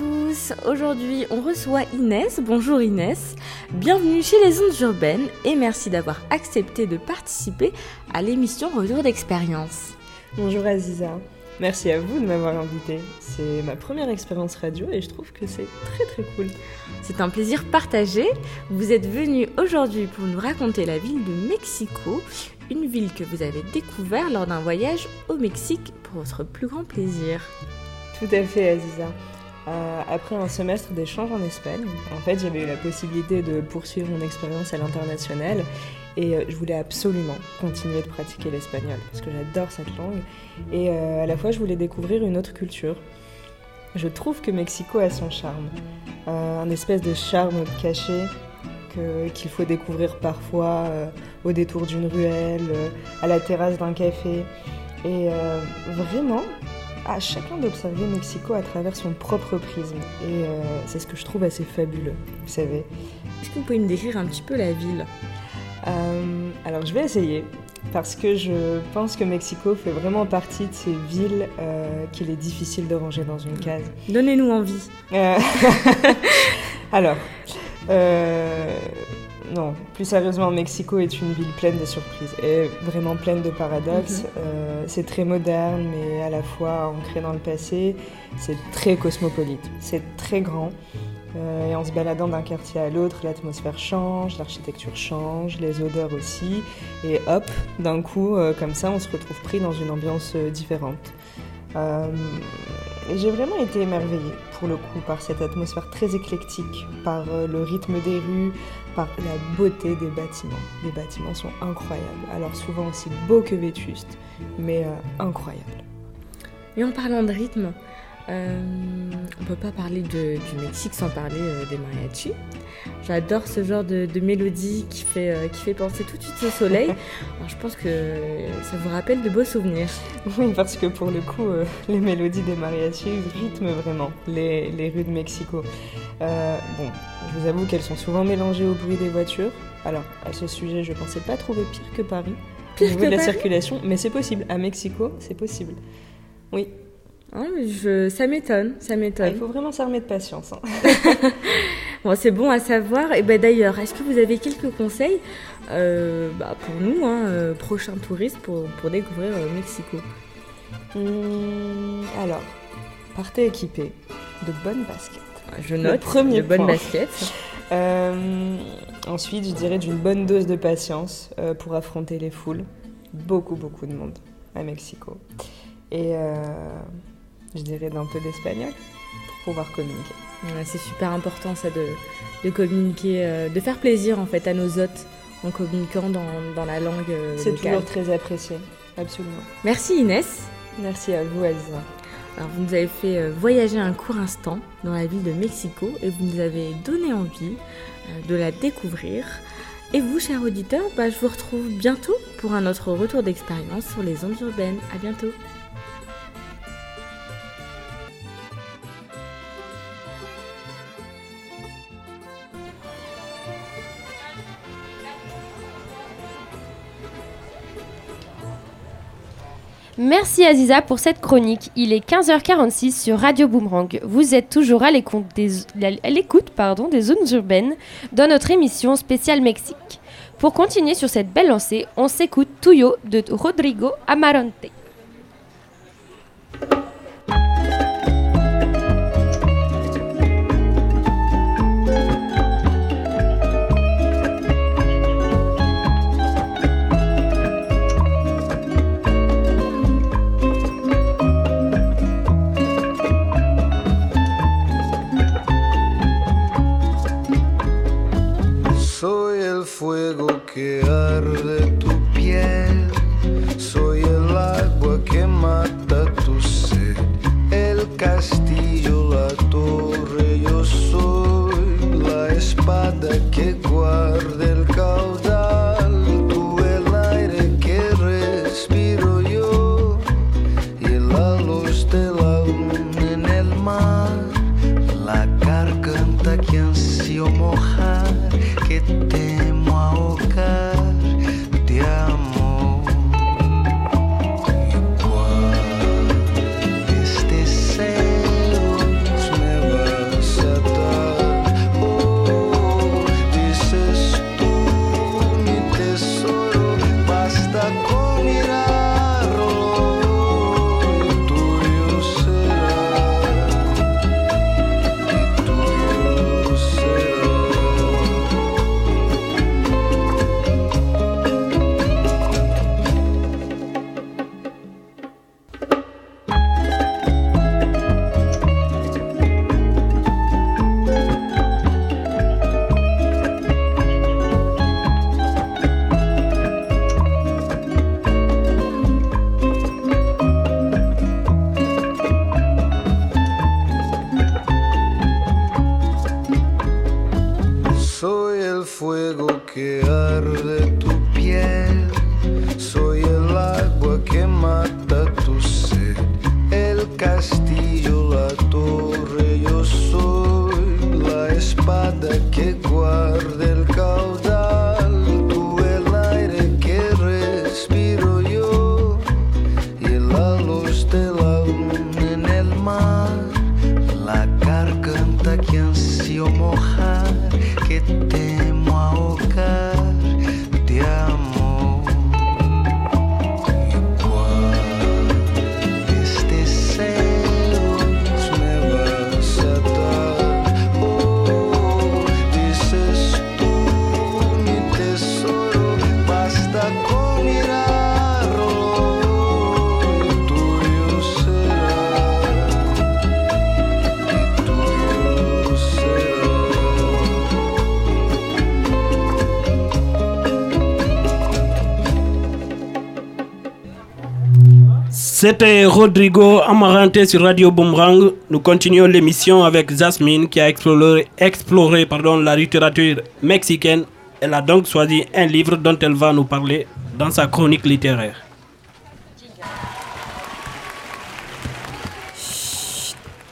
Tous, aujourd'hui on reçoit Inès. Bonjour Inès, bienvenue chez les ondes urbaines et merci d'avoir accepté de participer à l'émission Retour d'expérience. Bonjour Aziza, merci à vous de m'avoir invité. C'est ma première expérience radio et je trouve que c'est très très cool. C'est un plaisir partagé. Vous êtes venu aujourd'hui pour nous raconter la ville de Mexico, une ville que vous avez découvert lors d'un voyage au Mexique pour votre plus grand plaisir. Tout à fait Aziza. Euh, après un semestre d'échange en Espagne, en fait j'avais eu la possibilité de poursuivre mon expérience à l'international et euh, je voulais absolument continuer de pratiquer l'espagnol parce que j'adore cette langue et euh, à la fois je voulais découvrir une autre culture. Je trouve que Mexico a son charme, un espèce de charme caché qu'il faut découvrir parfois au détour d'une ruelle, à la terrasse d'un café. Et vraiment, à chacun d'observer Mexico à travers son propre prisme. Et euh, c'est ce que je trouve assez fabuleux, vous savez. Est-ce que vous pouvez me décrire un petit peu la ville? Euh, alors je vais essayer, parce que je pense que Mexico fait vraiment partie de ces villes euh, qu'il est difficile de ranger dans une case. Donnez-nous envie. Alors, euh, non, plus sérieusement, Mexico est une ville pleine de surprises et vraiment pleine de paradoxes. Mhm. Euh, c'est très moderne, mais à la fois ancré dans le passé. C'est très cosmopolite, c'est très grand. Euh, et en se baladant d'un quartier à l'autre, l'atmosphère change, l'architecture change, les odeurs aussi. Et hop, d'un coup, euh, comme ça, on se retrouve pris dans une ambiance différente. Et j'ai vraiment été émerveillée, pour le coup, par cette atmosphère très éclectique, par le rythme des rues, par la beauté des bâtiments. Les bâtiments sont incroyables, alors souvent aussi beaux que vétustes, mais euh, incroyables. Et en parlant de rythme, euh, on peut pas parler de- du Mexique sans parler euh, des mariachis. J'adore ce genre de, de mélodie qui fait, euh, qui fait penser tout de suite au soleil. Alors, je pense que ça vous rappelle de beaux souvenirs. Oui, parce que pour le coup, euh, les mélodies des mariachis rythment vraiment les, les rues de Mexico. Bon, je vous avoue qu'elles sont souvent mélangées au bruit des voitures. Alors, à ce sujet, je pensais pas trouver pire que Paris. Pire au niveau que de la Paris? circulation, mais c'est possible. À Mexico, c'est possible. Oui. Mais je, ça m'étonne, ça m'étonne. Il faut vraiment s'armer de patience. hein. Bon, c'est bon à savoir. Et ben d'ailleurs, est-ce que vous avez quelques conseils euh, bah, pour nous, hein, euh, prochains touristes, pour, pour découvrir euh, Mexico? Hum, alors, partez équipés de bonnes baskets. Je Le note, premier de bonnes baskets. Euh, ensuite, je dirais d'une bonne dose de patience pour affronter les foules. Beaucoup, beaucoup de monde à Mexico. Et je dirais d'un peu d'espagnol pour pouvoir communiquer. Ouais, c'est super important ça de, de communiquer, euh, de faire plaisir en fait à nos hôtes en communiquant dans, dans la langue euh, C'est toujours très apprécié, absolument. Merci Inès. Merci à vous, Aziza. Alors, vous nous avez fait euh, voyager un court instant dans la ville de Mexico et vous nous avez donné envie euh, de la découvrir. Et vous, chers auditeurs, bah, je vous retrouve bientôt pour un autre retour d'expérience sur les ondes urbaines. À bientôt. Merci Aziza pour cette chronique. Il est 15h46 sur Radio Boomerang. Vous êtes toujours à l'écoute des, zones urbaines dans notre émission spéciale Mexique. Pour continuer sur cette belle lancée, on s'écoute Tuyo de Rodrigo Amarante. Fuego que C'était Rodrigo Amarante sur Radio Boomerang. Nous continuons l'émission avec Jasmine qui a exploré, exploré pardon, la littérature mexicaine. Elle a donc choisi un livre dont elle va nous parler dans sa chronique littéraire.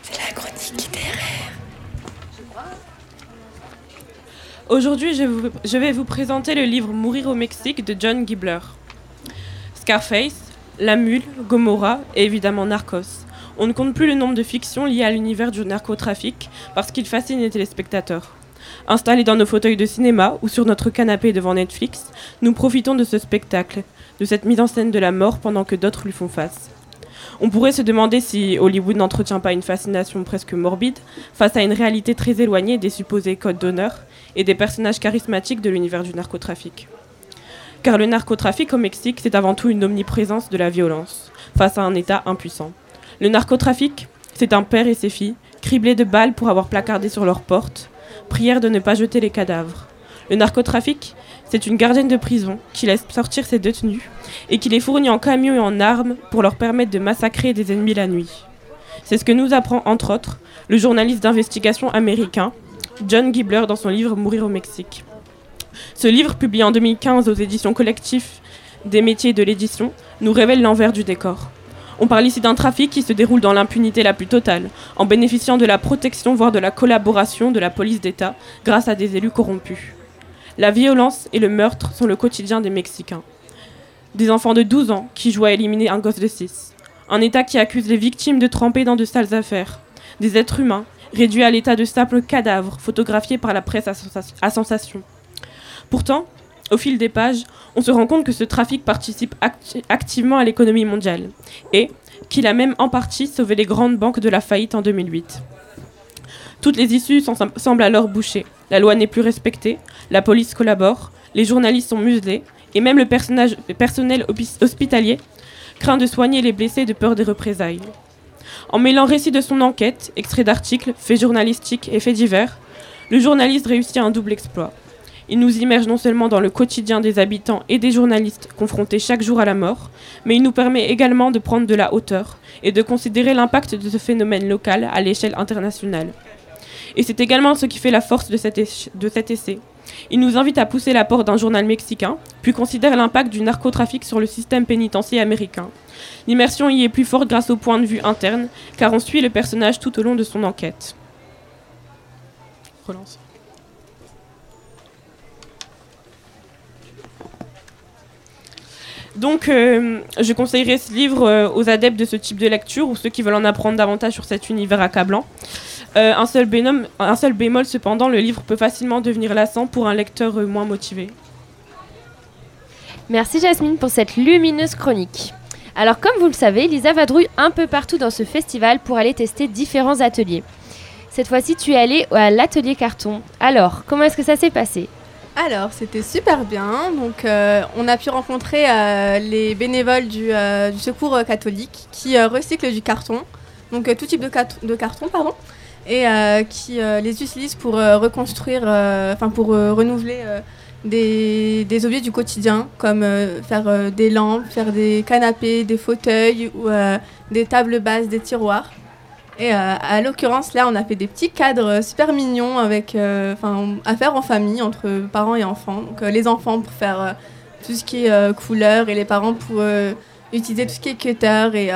C'est la chronique littéraire. Aujourd'hui, je, vous- je vais vous présenter le livre Mourir au Mexique de John Gibler. Scarface, La Mule, Gomorrah et évidemment Narcos. On ne compte plus le nombre de fictions liées à l'univers du narcotrafic parce qu'il fascine les téléspectateurs. Installés dans nos fauteuils de cinéma ou sur notre canapé devant Netflix, nous profitons de ce spectacle, de cette mise en scène de la mort pendant que d'autres lui font face. On pourrait se demander si Hollywood n'entretient pas une fascination presque morbide face à une réalité très éloignée des supposés codes d'honneur et des personnages charismatiques de l'univers du narcotrafic. Car le narcotrafic au Mexique, c'est avant tout une omniprésence de la violence face à un État impuissant. Le narcotrafic, c'est un père et ses filles, criblés de balles pour avoir placardé sur leurs portes, prière de ne pas jeter les cadavres. Le narcotrafic, c'est une gardienne de prison qui laisse sortir ses détenus et qui les fournit en camions et en armes pour leur permettre de massacrer des ennemis la nuit. C'est ce que nous apprend entre autres le journaliste d'investigation américain John Gibler dans son livre Mourir au Mexique. Ce livre, publié en 2015 aux éditions collectifs des métiers de l'édition, nous révèle l'envers du décor. On parle ici d'un trafic qui se déroule dans l'impunité la plus totale, en bénéficiant de la protection, voire de la collaboration de la police d'État grâce à des élus corrompus. La violence et le meurtre sont le quotidien des Mexicains. Des enfants de 12 ans qui jouent à éliminer un gosse de 6. Un État qui accuse les victimes de tremper dans de sales affaires. Des êtres humains réduits à l'état de simples cadavres photographiés par la presse à sensation. Pourtant, au fil des pages, on se rend compte que ce trafic participe acti- activement à l'économie mondiale et qu'il a même en partie sauvé les grandes banques de la faillite en 2008. Toutes les issues sem- semblent alors bouchées. La loi n'est plus respectée, la police collabore, les journalistes sont muselés et même le, personnel hospitalier craint de soigner les blessés de peur des représailles. En mêlant récits de son enquête, extraits d'articles, faits journalistiques et faits divers, le journaliste réussit un double exploit. Il nous immerge non seulement dans le quotidien des habitants et des journalistes confrontés chaque jour à la mort, mais il nous permet également de prendre de la hauteur et de considérer l'impact de ce phénomène local à l'échelle internationale. Et c'est également ce qui fait la force de cet, essai. Il nous invite à pousser la porte d'un journal mexicain, puis considère l'impact du narcotrafic sur le système pénitentiaire américain. L'immersion y est plus forte grâce au point de vue interne, car on suit le personnage tout au long de son enquête. Relance. Donc, euh, je conseillerais ce livre euh, aux adeptes de ce type de lecture ou ceux qui veulent en apprendre davantage sur cet univers accablant. Euh, un, seul bémol, cependant, le livre peut facilement devenir lassant pour un lecteur moins motivé. Merci Jasmine pour cette lumineuse chronique. Alors comme vous le savez, Lisa vadrouille un peu partout dans ce festival pour aller tester différents ateliers. Cette fois-ci, tu es allée à l'atelier carton. Alors, comment est-ce que ça s'est passé? Alors, c'était super bien. Donc, euh, on a pu rencontrer euh, les bénévoles du, euh, secours catholique qui recyclent du carton, donc tout type de, de carton, pardon, et qui les utilisent pour reconstruire, enfin pour renouveler des, des objets du quotidien, comme faire des lampes, faire des canapés, des fauteuils ou des tables basses, des tiroirs. Et euh, à l'occurrence, là, on a fait des petits cadres super mignons avec, euh, à faire en famille, entre parents et enfants. Donc, euh, les enfants pour faire tout ce qui est couleur et les parents pour utiliser tout ce qui est cutter et,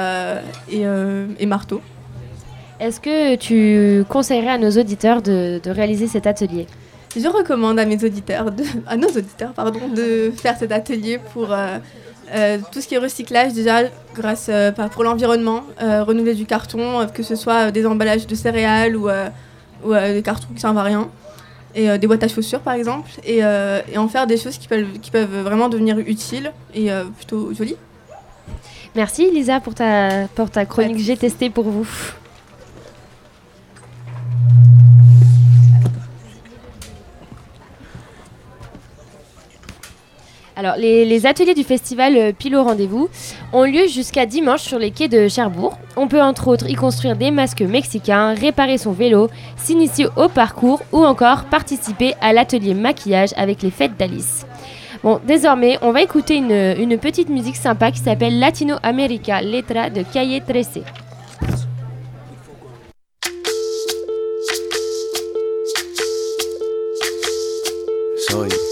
et, et marteau. Est-ce que tu conseillerais à nos auditeurs de, de réaliser cet atelier? Je recommande à mes auditeurs, de, à nos auditeurs, pardon, de faire cet atelier pour euh, tout ce qui est recyclage déjà grâce euh, pour l'environnement, euh, renouveler du carton, que ce soit des emballages de céréales ou, ou des cartons qui servent à rien, et des boîtes à chaussures par exemple, et, et en faire des choses qui peuvent, qui peuvent vraiment devenir utiles et plutôt jolies. Merci Lisa pour ta, pour ta chronique J'ai testé pour vous. Alors, les, ateliers du festival euh, Pile rendez-vous ont lieu jusqu'à dimanche sur les quais de Cherbourg. On peut entre autres y construire des masques mexicains, réparer son vélo, s'initier au parcours ou encore participer à l'atelier maquillage avec les fêtes d'Alice. Bon, désormais, on va écouter une, petite musique sympa qui s'appelle Latino America Letra de Calle 13. Soy, soy lo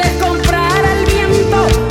comprar al viento,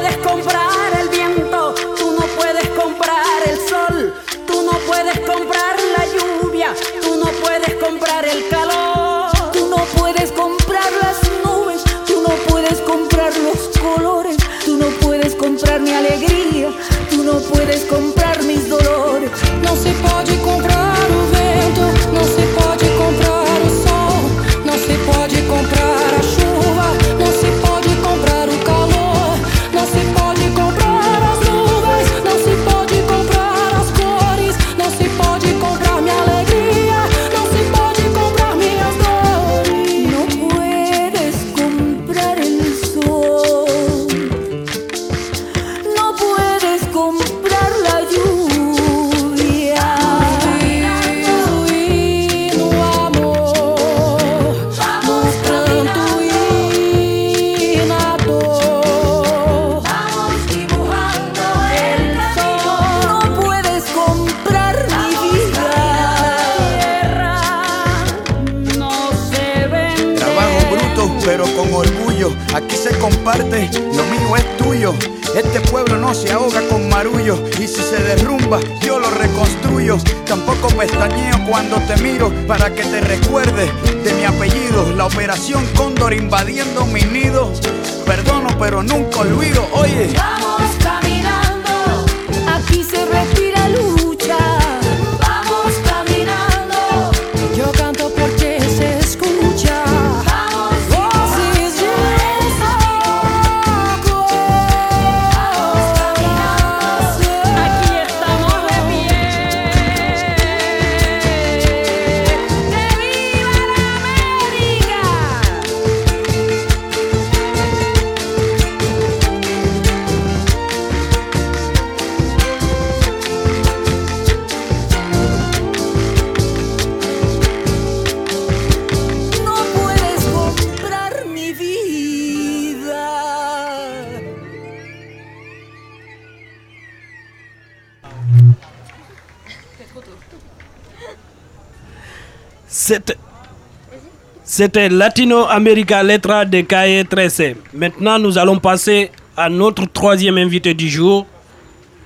c'était Latino America Letra de Calle 13. Maintenant, nous allons passer à notre troisième invité du jour,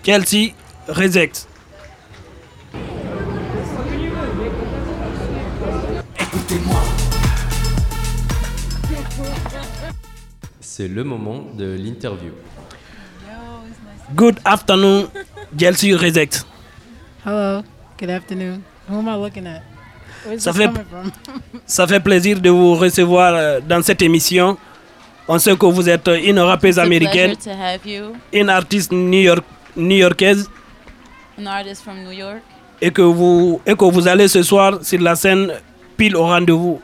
Kelsey Rezex. C'est le moment de l'interview. Good afternoon, Kelsey Rezex. Hello, good afternoon. Who am I looking at? Where's Ça fait, ça fait plaisir de vous recevoir euh, dans cette émission. On sait que vous êtes une rappeuse américaine, une artiste new-york- new-yorkaise an artist from New York. et que, vous, et que vous allez ce soir sur la scène pile au rendez-vous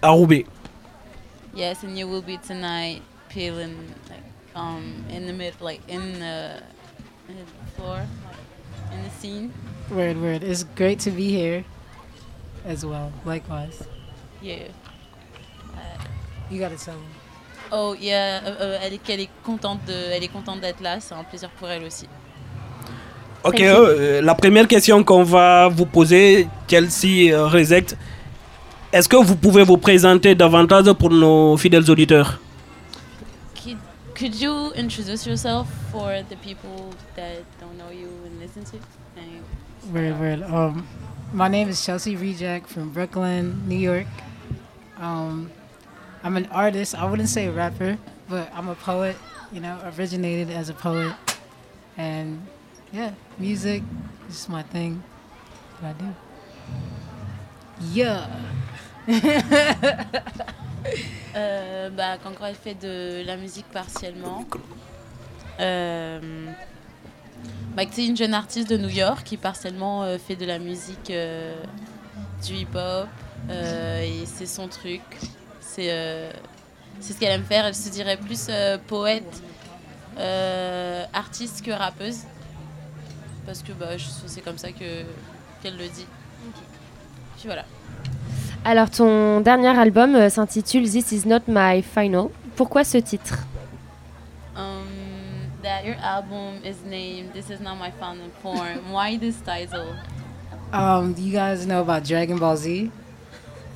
à Roubaix. Yes, and you will be tonight peeling like um in the mid like in the, in the floor, like, in the scene. Word, word. It's great to be here as well. Likewise. Yeah. You gotta tell them. Oh yeah, euh, euh, elle est contente de elle est contente d'être là, c'est un plaisir pour elle aussi. Ok, euh, la première question qu'on va vous poser, Chelsea euh, Rezect, est-ce que vous pouvez vous présenter davantage pour nos fidèles auditeurs? Could, could you introduce yourself for the people that don't know you and listen to? And- Word, word. Um, my name is Chelsea Reject from Brooklyn, New York. Um, I'm an artist. I wouldn't say a rapper, but I'm a poet. You know, originated as a poet, and yeah, music is my thing. What I do. Yeah. Euh, bah, qu'en gros, elle fait de la musique partiellement. Euh, bah, que c'est une jeune artiste de New York qui partiellement euh, fait de la musique euh, du hip-hop. euh, et c'est son truc. C'est euh, c'est ce qu'elle aime faire. Elle se dirait plus euh, poète, euh, artiste que rappeuse. Parce que bah, je- c'est comme ça que qu'elle le dit. Puis voilà. Alors, ton dernier album euh, s'intitule This Is Not My Final. Pourquoi ce titre? That your album is named This Is Not My Final Form. Why this title? Um, do you guys know about Dragon Ball Z?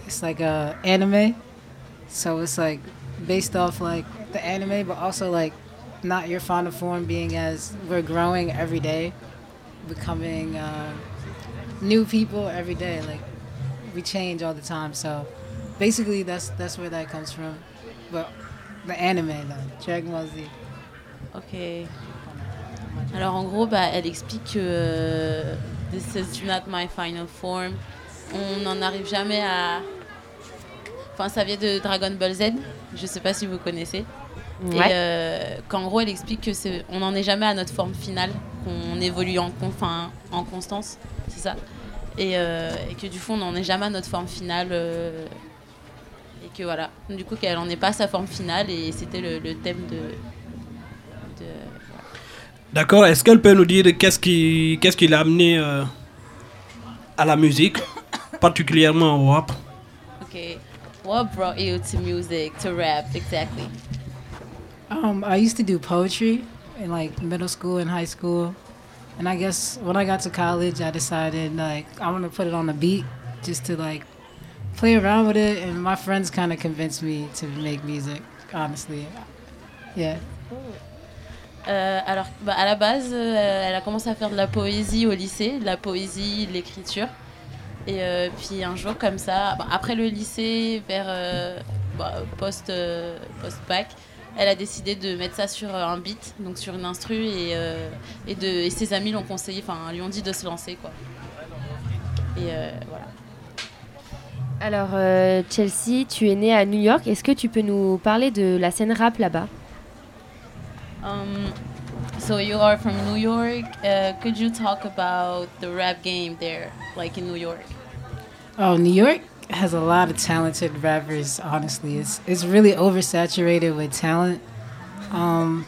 It's like a anime, so it's like based off like the anime, but also like not your final form, being as we're growing every day, becoming uh, new people every day. Like we change all the time, so basically that's that's where that comes from. But the anime, though, Dragon Ball Z. Ok. Alors en gros, bah, elle explique que euh, This is not my final form. On n'en arrive jamais à. Enfin, ça vient de Dragon Ball Z. Je sais pas si vous connaissez. Et Ouais. euh, qu'en gros, elle explique que c'est, on n'en est jamais à notre forme finale, qu'on évolue en, con- enfin, en constance, c'est ça. Et, euh, et que du coup, on n'en est jamais à notre forme finale. euh, et que voilà. Du coup, qu'elle n'en est pas à sa forme finale. Et c'était le, le thème de, D'accord, est-ce qu'elle peut nous dire qu'est-ce qui, qu'est-ce qui l'a amené euh, à la musique, particulièrement au rap Okay. What brought you to music, to rap, exactly? Um, I used to do poetry in like middle school and high school, and I guess when I got to college, I decided like I want to put it on a beat just to like play around with it, and my friends kind of convinced me to make music. Honestly, yeah. Euh, alors, bah, à la base, euh, elle a commencé à faire de la poésie au lycée, de la poésie, de l'écriture. Et euh, puis un jour, comme ça, après le lycée, vers bah, post, euh, post-bac, elle a décidé de mettre ça sur un beat, donc sur une instru, et, et, de, ses amis l'ont conseillé, enfin, lui ont dit de se lancer, quoi. Et voilà. Alors, Chelsea, tu es née à New York. Est-ce que tu peux nous parler de la scène rap là-bas? Um, so you are from New York. Uh, could you talk about the rap game there, like in New York? Oh, New York has a lot of talented rappers. Honestly, it's it's really oversaturated with talent. Um,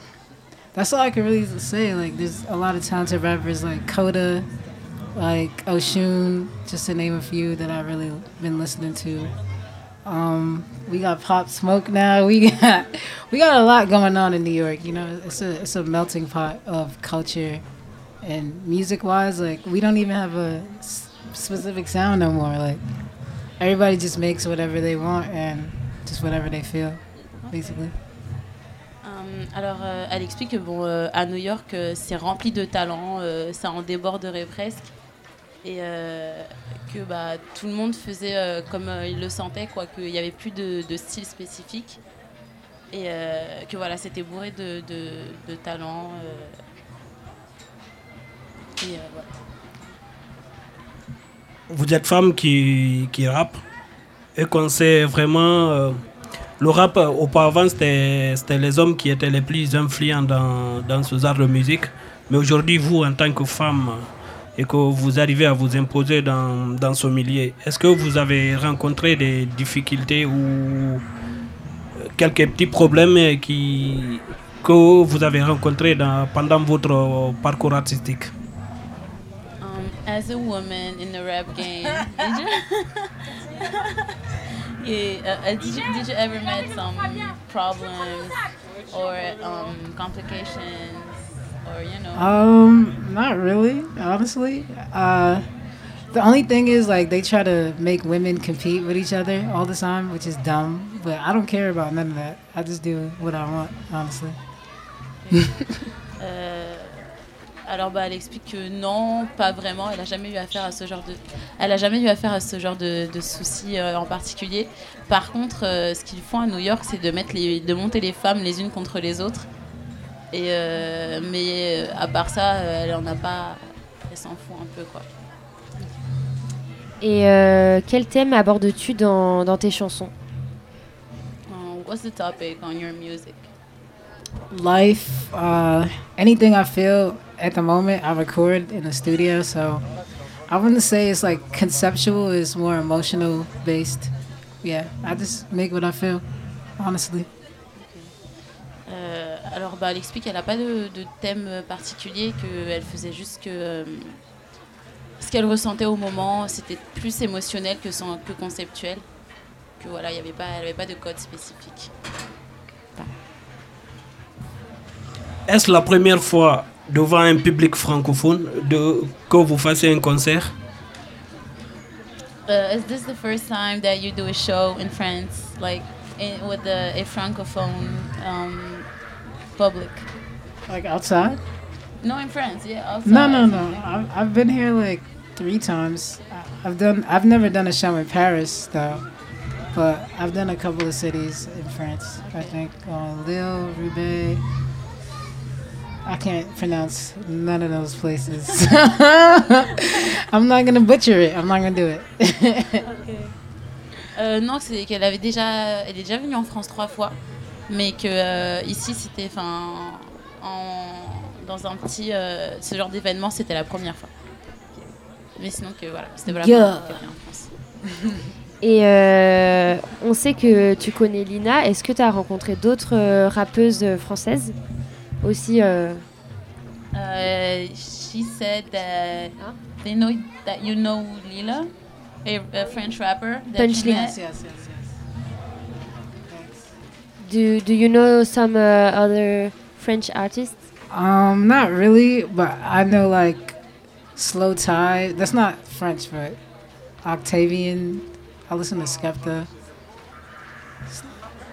that's all I can really say. Like, there's a lot of talented rappers like Coda, like Oshun, just to name a few that I've really been listening to. Um, we got Pop Smoke now. We got we got a lot going on in New York. You know, it's a it's a melting pot of culture and music wise. Like, we don't even have a specific sound no more. Like, everybody just makes whatever they want and just whatever they feel, basically. Euh, alors, euh, elle explique que bon, euh, à New York, euh, c'est rempli de talents, euh, ça en déborderait presque, et euh, que bah, tout le monde faisait euh, comme euh, il le sentait, quoi, qu'il n'y avait plus de, style spécifique, et euh, que voilà, c'était bourré de, de, talents. Vous êtes femme qui, qui rappe et qu'on sait vraiment. le rap, auparavant, c'était les hommes qui étaient les plus influents dans, dans ce genre de musique. Mais aujourd'hui, vous, en tant que femme, et que vous arrivez à vous imposer dans, dans ce milieu, est-ce que vous avez rencontré des difficultés ou euh, quelques petits problèmes qui, que vous avez rencontrés dans- pendant votre euh, parcours artistique? Um, as a woman in the rap game, did you? yeah, uh, uh, did you did you ever met some problems or um, complications? Or you know? Um, not really, honestly. Uh, the only thing is like they try to make women compete with each other all the time, which is dumb. But I don't care about none of that. I just do what I want, honestly. Euh, alors bah elle explique que non, pas vraiment. Elle a jamais eu affaire à ce genre de, elle a jamais eu affaire à ce genre de, de soucis euh, en particulier. Par contre, euh, ce qu'ils font à New York, c'est de mettre les, de monter les femmes les unes contre les autres. Et euh, mais euh, à part ça, euh, elle en a pas, elle s'en fout un peu quoi. Et euh, quel thème abordes-tu dans, dans tes chansons? What's the topic on your music? Life, uh, anything I feel at the moment, I record in the studio. So I wouldn't say it's like conceptual, it's more emotional based. Yeah, I just make what I feel, honestly. Euh, alors, bah, elle explique qu'elle n'a pas de, de thème particulier, qu'elle faisait juste que euh, ce qu'elle ressentait au moment, c'était plus émotionnel que, sans- que conceptuel. Que voilà, il y avait pas, elle n'avait pas de code spécifique. Est-ce la première fois devant un public francophone de, que vous fassiez un concert? Uh, is this the first time that you do a show in France, like in, with the, a francophone um, public? Like outside? No, in France, yeah. Outside. No, no, no. I've, I've been here like three times. I've done. I've never done a show in Paris though, but I've done a couple of cities in France. I think uh, Lille, Roubaix. I can't pronounce none of those places. I'm not gonna butcher it. I'm not gonna do it. Euh, non, c'est qu'elle avait déjà, elle est déjà venue en France trois fois, mais que euh, ici c'était, enfin, en- dans un petit, euh, ce genre d'événement, c'était la première fois. Mais sinon que voilà, c'était voilà. Yeah. Et euh, on sait que tu connais Lina. Est-ce que tu as rencontré d'autres euh, rappeuses françaises aussi she said that they know that you know Lila, a, a French rapper. That Punch. Yes, yes, do, do you know some uh, other French artists Um, not really, but I know like Slow Tide. That's not French, but Octavian. I listen to Skepta.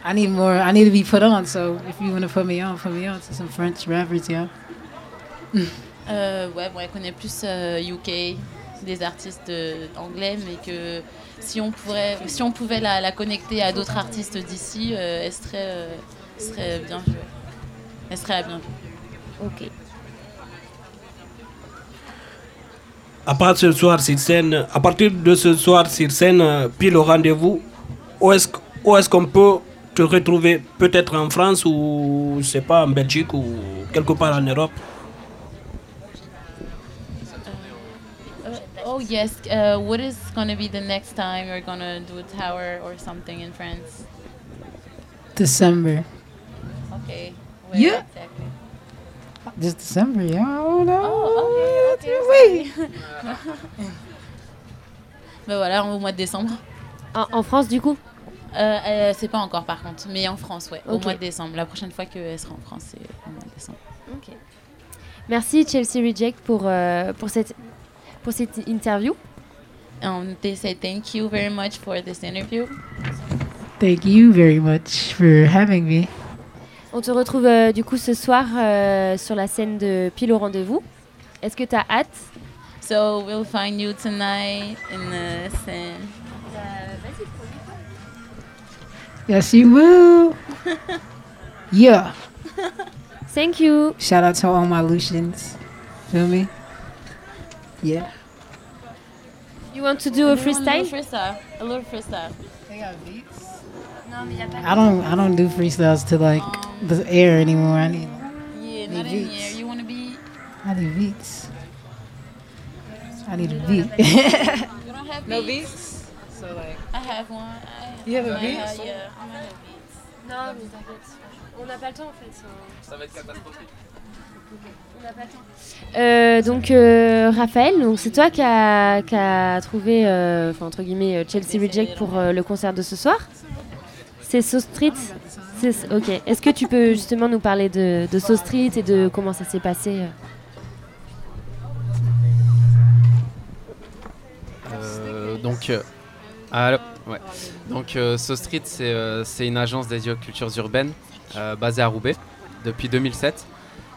I need more. I need to be put on. So if you want to put me on, put me on to some French rappers, yeah. Euh, ouais, bon, elle connaît plus euh, UK, des artistes euh, anglais, mais que si on pourrait, si on pouvait la, la connecter à d'autres artistes d'ici, euh, elle serait, euh, serait bien vue. Elle serait la bienvenue. Ok. À part ce soir sur scène, à partir de ce soir sur scène, puis le rendez-vous, où est-ce que- où est-ce qu'on peut te retrouver? Peut-être en France ou, je sais pas, en Belgique ou quelque part en Europe? Oh yes, uh, what is going to be the next time you're going to do a tower or something in France? December. Okay. Where Yeah. exactly? Just December, yeah? Oh no. Oh, ok, ok, sorry. ben voilà, au mois de décembre. En, en France, du coup? Euh, euh, c'est pas encore par contre, mais en France, ouais, au mois de décembre. La prochaine fois qu'elle sera en France, c'est au mois de décembre. Ok. Merci Chelsea Reject pour, euh, pour, cette, pour cette interview. Um, they say thank you very much for this interview. Thank you very much for having me. On te retrouve euh, du coup ce soir euh, sur la scène de Pile au rendez-vous. Est-ce que tu as hâte? So we'll find you tonight in the scene. Yes, you will. yeah. Thank you. Shout out to all my Lucians. Feel me? Yeah. You want to do a A little freestyle freestyle. A little freestyle. They got beats. Non, mais y a pas I don't I don't do freestyles to like the air anymore. I need Yeah, need not in beats. here. You want to be? I need beats. I need a beat. You don't have No beats? So like I have one. I, You have a beat? Uh, yeah, I might have beats. Non, mais t'inquiète. On n'a pas le temps en fait. Ça va être catastrophique. Euh, donc euh, Raphaël, donc c'est toi qui a, qui a trouvé, euh, entre guillemets, Chelsea Reject pour le concert de ce soir. C'est So Street? C'est- Ok. Est-ce que tu peux justement nous parler de, So Street et de comment ça s'est passé donc, allô? Ouais. Donc, So Street, c'est une agence aux cultures urbaines basée à Roubaix depuis 2007.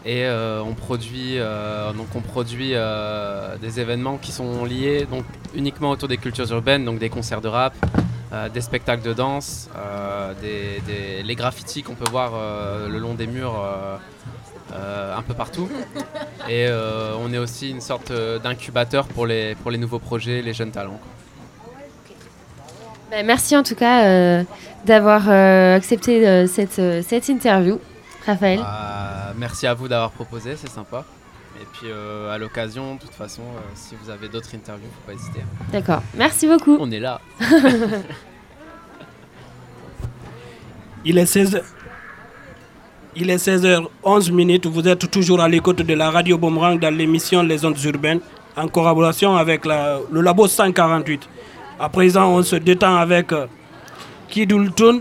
Et euh, on produit, euh, donc on produit euh, des événements qui sont liés donc, uniquement autour des cultures urbaines, donc des concerts de rap, des spectacles de danse, les graffitis qu'on peut voir le long des murs un peu partout. Et on est aussi une sorte d'incubateur pour les, pour les nouveaux projets, les jeunes talents. Bah, merci en tout cas d'avoir accepté cette, cette interview, Raphaël. Euh, merci à vous d'avoir proposé, c'est sympa. Et puis euh, à l'occasion, de toute façon, euh, si vous avez d'autres interviews, faut pas hésiter. D'accord, merci beaucoup. On est là. Il est 16 Il est 16h11 minutes. Vous êtes toujours à l'écoute de la radio Boomerang dans l'émission Les Ondes Urbaines en collaboration avec la- le Labo 148. À présent, on se détend avec euh, Kid Ultun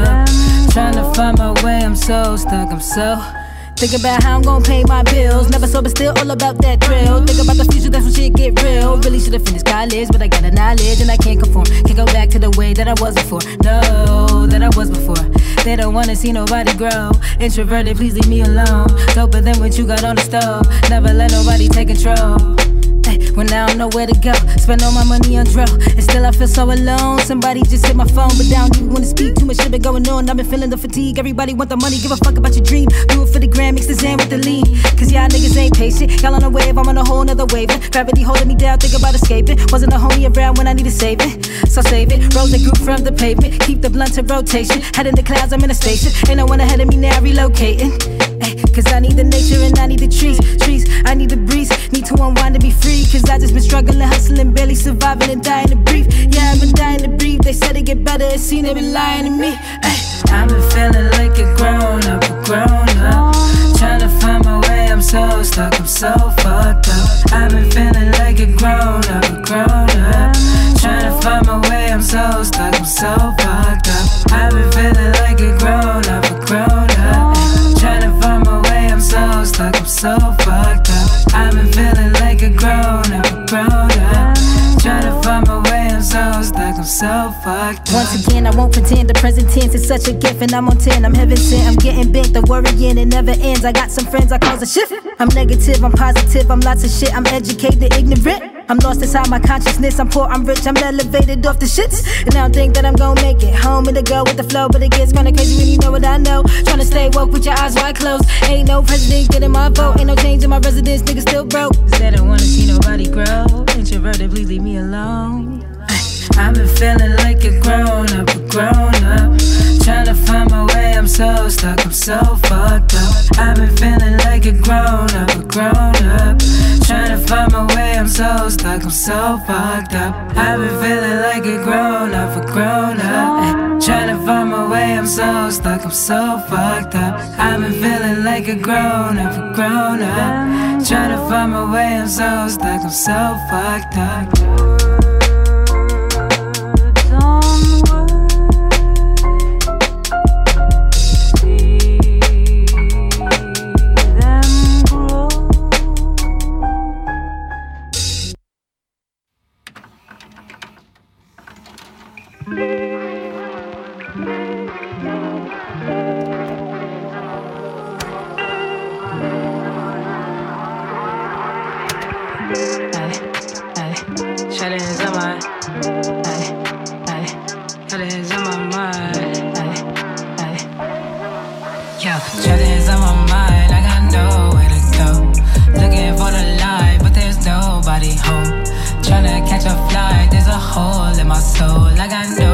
Trying to find my way, I'm so stuck, I'm so. Think about how I'm gonna pay my bills. Never sober, still all about that thrill. Think about the future, that's when shit get real. Really should've finished college, but I got the knowledge and I can't conform. Can't go back to the way that I was before. No, that I was before. They don't wanna see nobody grow. Introverted, please leave me alone. Doper than what you got on the stove. Never let nobody take control. When I don't know where to go, spend all my money on dro. And still I feel so alone. Somebody just hit my phone, but I don't even wanna speak. Too much shit been going on. I've been feeling the fatigue. Everybody want the money, give a fuck about your dream. Do it for the gram, mix the Zan with the lean. Cause y'all niggas ain't patient. Y'all on a wave, I'm on a whole nother wave. Gravity holding me down, think about escaping. Wasn't a homie around when I needed saving. So save it. Rose and group from the pavement. Keep the blunt in rotation. Head in the clouds, I'm in a station. Ain't no one ahead of me now, relocating. Ay, Cause I need the nature and I need the trees. Trees, I need the breeze. Need to unwind and be free. Cause I just been struggling, hustling, barely surviving and dying to breathe. Yeah, I've been dying to breathe. They said it get better, it seen they been lying to me. Ay. I've been feeling like a grown up, a grown up. Trying to find my way, I'm so stuck, I'm so fucked up. I've been feeling like a grown up, a grown up. Trying to find my way, I'm so stuck, I'm so fucked up. I've been feeling like a grown up, so fucked up. I've been feeling like a grown up, grown so stuck, I'm so fucked up. Once again, I won't pretend the present tense is such a gift, and I'm on 10. I'm heaven sent. I'm getting bent, the worrying it never ends. I got some friends, I cause a shift. I'm negative, I'm positive, I'm lots of shit. I'm educated, ignorant. I'm lost inside my consciousness. I'm poor, I'm rich, I'm elevated off the shits. And I don't think that I'm gonna make it home and to go with the flow, but it gets kinda crazy when you know what I know. Trying to stay woke with your eyes wide closed. Ain't no president getting my vote, ain't no change in my residence, nigga still broke. They don't wanna see nobody grow. Introverted, please leave me alone. I've been feeling like a grown up, a grown up. Trying to find my way, I'm so stuck, I'm so fucked up. I've been feeling like a grown up, a grown up. Trying to find my way, I'm so stuck, I'm so fucked up. I've been feeling like a grown up, a grown up. Trying to find my way, I'm so stuck, I'm so fucked up. I've been feeling like a grown up, a grown up. Trying to find my way, I'm so stuck, I'm so fucked up. Ay, ay. My mind. ay. I got nowhere to go. Looking for the light, but there's nobody home. Tryna catch a flight, there's a hole in my soul. I got nowhere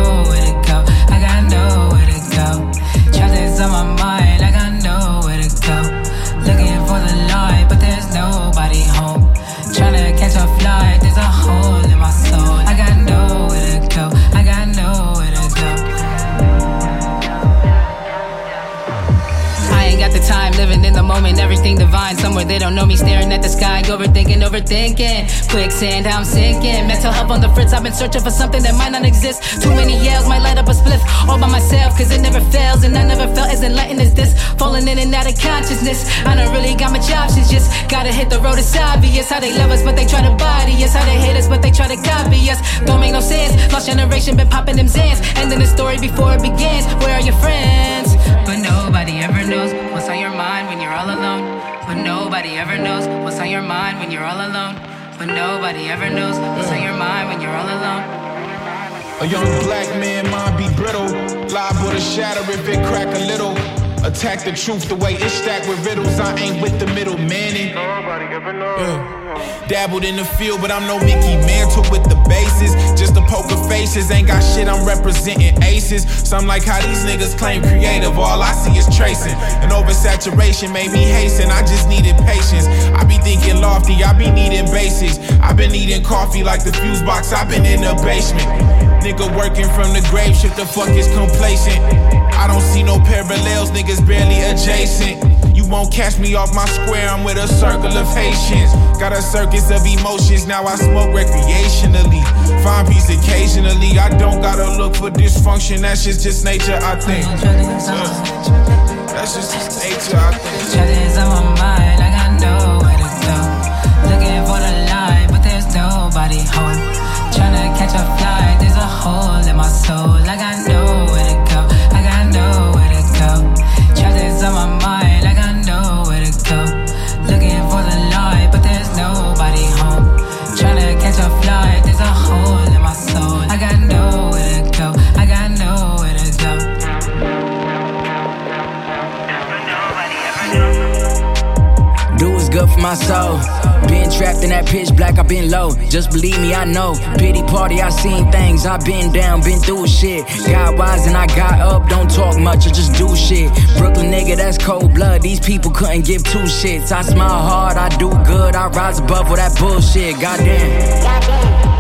They don't know me staring at the sky, overthinking, overthinking. Quicksand, I'm sinking. Mental health on the fritz, I've been searching for something that might not exist. Too many yells might light up a spliff all by myself, cause it never fails. And I never felt as enlightened as this. Falling in and out of consciousness. I don't really got much options, just gotta hit the road, it's obvious. How they love us, but they try to body us. How they hate us, but they try to copy us. Don't make no sense. Lost generation been popping them Zans. Ending the story before it begins. Where are your friends? But nobody ever knows what's on your mind when you're all alone. But nobody ever knows what's on your mind when you're all alone. But nobody ever knows what's on your mind when you're all alone. A young black man mind be brittle. Liable to shatter if it crack a little. Attack the truth the way it's stacked with riddles. I ain't with the middle man. Yeah. Dabbled in the field, but I'm no Mickey Mantle with the bases. Just a poker faces, ain't got shit, I'm representing aces. Some like how these niggas claim creative, all I see is tracing. And oversaturation made me hasten, I just needed patience. I be thinking lofty, I be needing basics. i been eating coffee like the fuse box, i been in the basement. Nigga working from the grave, shit the fuck is complacent. I don't see no parallels, niggas barely adjacent. You won't catch me off my square, I'm with a circle of patience. Got a circus of emotions, now I smoke recreationally. Find peace occasionally, I don't gotta look for dysfunction, that's just, just nature, I think. Yeah. That's just just nature, I think. Troubles on my mind, I got nowhere to go. Looking for the light, but there's nobody home. Tryna catch a flight, there's a hole in my soul. like I got out. My soul. Been trapped in that pitch black, i been low. Just believe me, I know. Pity party, I seen things. i been down, been through shit. Got wise and I got up. Don't talk much, I just do shit. Brooklyn nigga, that's cold blood. These people couldn't give two shits. I smile hard, I do good. I rise above all that bullshit. Goddamn. Goddamn,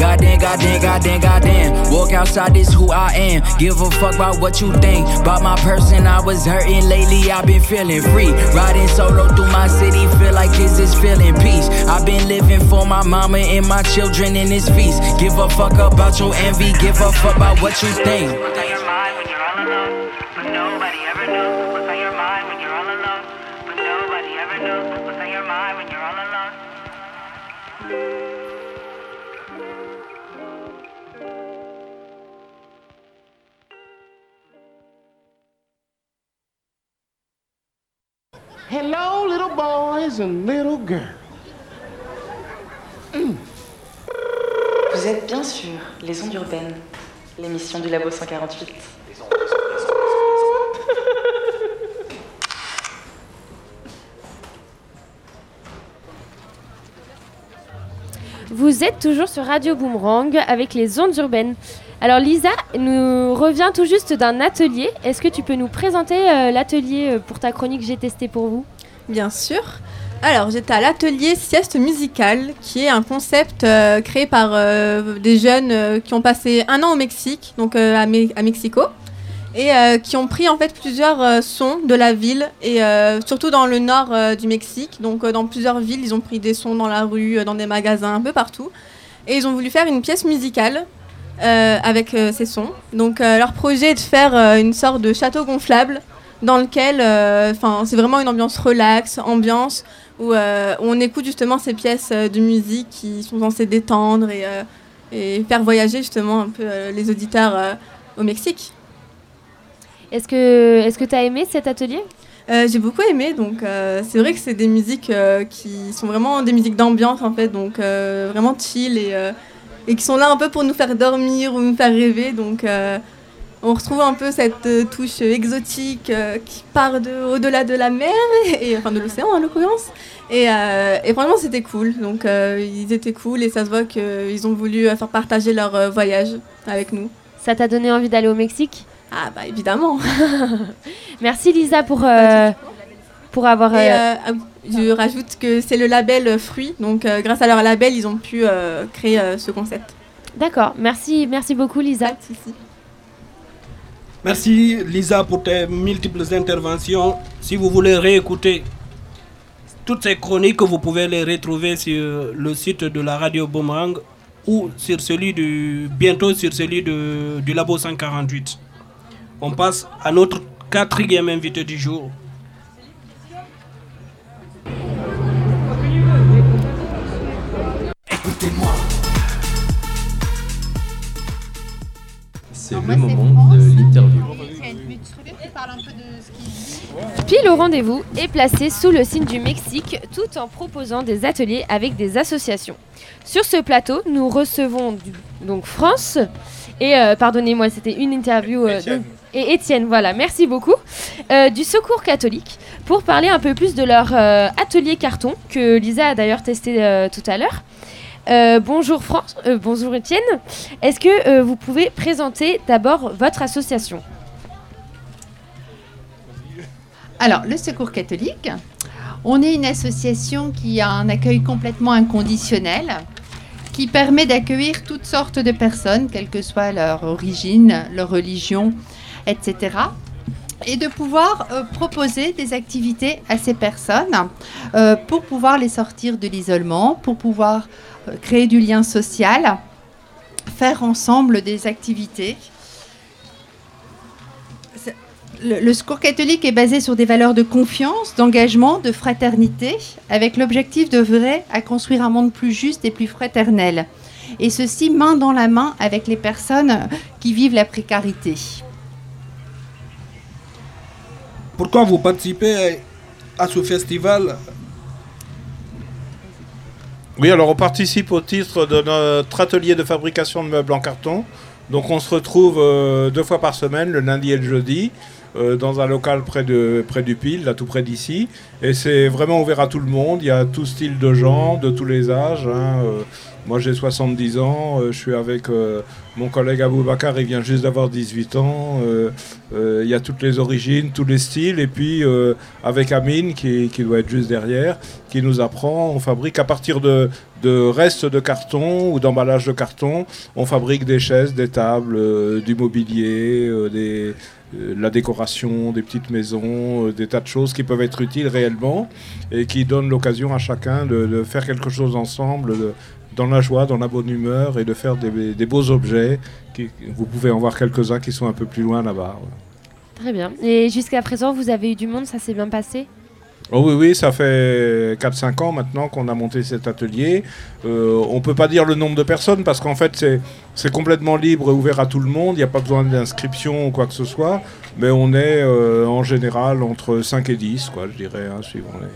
goddamn, goddamn, goddamn. Walk outside, this who I am. Give a fuck about what you think. About my person, I was hurting lately. I've been feeling free. Riding solo through my city, feel like this is feeling peace. I've been living for my mama and my children in this feast. Give a fuck about your envy. Give a fuck about what you think. Hello, little boys and little girls. Vous êtes bien sûr les ondes urbaines, l'émission du Labo 148. Vous êtes toujours sur Radio Boomerang avec les ondes urbaines. Alors Lisa nous revient tout juste d'un atelier. Est-ce que tu peux nous présenter euh, l'atelier euh, pour ta chronique J'ai testé pour vous? Bien sûr. Alors, j'étais à l'atelier Sieste musicale, qui est un concept euh, créé par des jeunes qui ont passé un an au Mexique, donc à Mexico, et euh, qui ont pris en fait plusieurs euh, sons de la ville, et euh, surtout dans le nord du Mexique. Donc, dans plusieurs villes, ils ont pris des sons dans la rue, dans des magasins, un peu partout. Et ils ont voulu faire une pièce musicale avec ces sons. Donc, leur projet est de faire une sorte de château gonflable dans lequel, enfin, c'est vraiment une ambiance relax, ambiance où, on écoute justement ces pièces de musique qui sont censées détendre et, et faire voyager justement un peu les auditeurs au Mexique. Est-ce que est-ce que tu as aimé cet atelier? Euh, J'ai beaucoup aimé, donc euh, c'est vrai que c'est des musiques euh, qui sont vraiment des musiques d'ambiance en fait, donc vraiment chill et, et qui sont là un peu pour nous faire dormir ou nous faire rêver, donc on retrouve un peu cette touche exotique qui part de, au-delà de la mer, et, enfin de l'océan en l'occurrence. Et, et franchement, c'était cool. Donc, ils étaient cool et ça se voit qu'ils ont voulu faire partager leur voyage avec nous. Ça t'a donné envie d'aller au Mexique? Ah, bah évidemment. Merci Lisa pour, euh, pour avoir... Et, euh, euh, ah oui, je rajoute que c'est le label Fruits. Donc, euh, grâce à leur label, ils ont pu euh, créer euh, ce concept. D'accord, merci, merci beaucoup Lisa. Merci Lisa pour tes multiples interventions. Si vous voulez réécouter toutes ces chroniques, vous pouvez les retrouver sur le site de la radio Boomerang ou sur celui du, bientôt sur celui de, du Labo 148. On passe à notre quatrième invité du jour. Écoutez-moi. C'est le moment de l'interview. Pile au rendez-vous est placé sous le signe du Mexique tout en proposant des ateliers avec des associations. Sur ce plateau, nous recevons du- donc France et euh, pardonnez-moi, c'était une interview euh, donc- et Étienne, voilà, merci beaucoup, euh, du Secours catholique pour parler un peu plus de leur euh, atelier carton que Lisa a d'ailleurs testé euh, tout à l'heure. Bonjour France, bonjour Étienne. Est-ce que vous pouvez présenter d'abord votre association? Alors, le Secours catholique, on est une association qui a un accueil complètement inconditionnel, qui permet d'accueillir toutes sortes de personnes, quelle que soit leur origine, leur religion, etc. Et de pouvoir euh, proposer des activités à ces personnes euh, pour pouvoir les sortir de l'isolement, pour pouvoir euh, créer du lien social, faire ensemble des activités. Le, le secours catholique est basé sur des valeurs de confiance, d'engagement, de fraternité, avec l'objectif d'œuvrer à construire un monde plus juste et plus fraternel. Et ceci main dans la main avec les personnes qui vivent la précarité. Pourquoi vous participez à ce festival? Oui, alors on participe au titre de notre atelier de fabrication de meubles en carton. Donc on se retrouve euh, deux fois par semaine, le lundi et le jeudi, euh, dans un local près, de, près du Pile, là tout près d'ici. Et c'est vraiment ouvert à tout le monde. Il y a tout style de gens, de tous les âges. hein. Euh, moi j'ai 70 ans, euh, je suis avec mon collègue Aboubacar, il vient juste d'avoir 18 ans. Il y a toutes les origines, tous les styles. Et puis avec Amine, qui, qui doit être juste derrière, qui nous apprend, on fabrique à partir de, de restes de carton ou d'emballage de carton, on fabrique des chaises, des tables, du mobilier, des, la décoration, des petites maisons, euh, des tas de choses qui peuvent être utiles réellement et qui donnent l'occasion à chacun de, faire quelque chose ensemble, dans la joie, dans la bonne humeur et de faire des, beaux objets. Vous pouvez en voir quelques-uns qui sont un peu plus loin là-bas. Très bien. Et jusqu'à présent, vous avez eu du monde, ça s'est bien passé? Oh oui, oui, ça fait 4-5 ans maintenant qu'on a monté cet atelier. Euh, on ne peut pas dire le nombre de personnes parce qu'en fait, c'est- c'est complètement libre et ouvert à tout le monde. Il n'y a pas besoin d'inscription ou quoi que ce soit. Mais on est euh, en général entre 5 et 10, quoi, je dirais, hein, suivant les...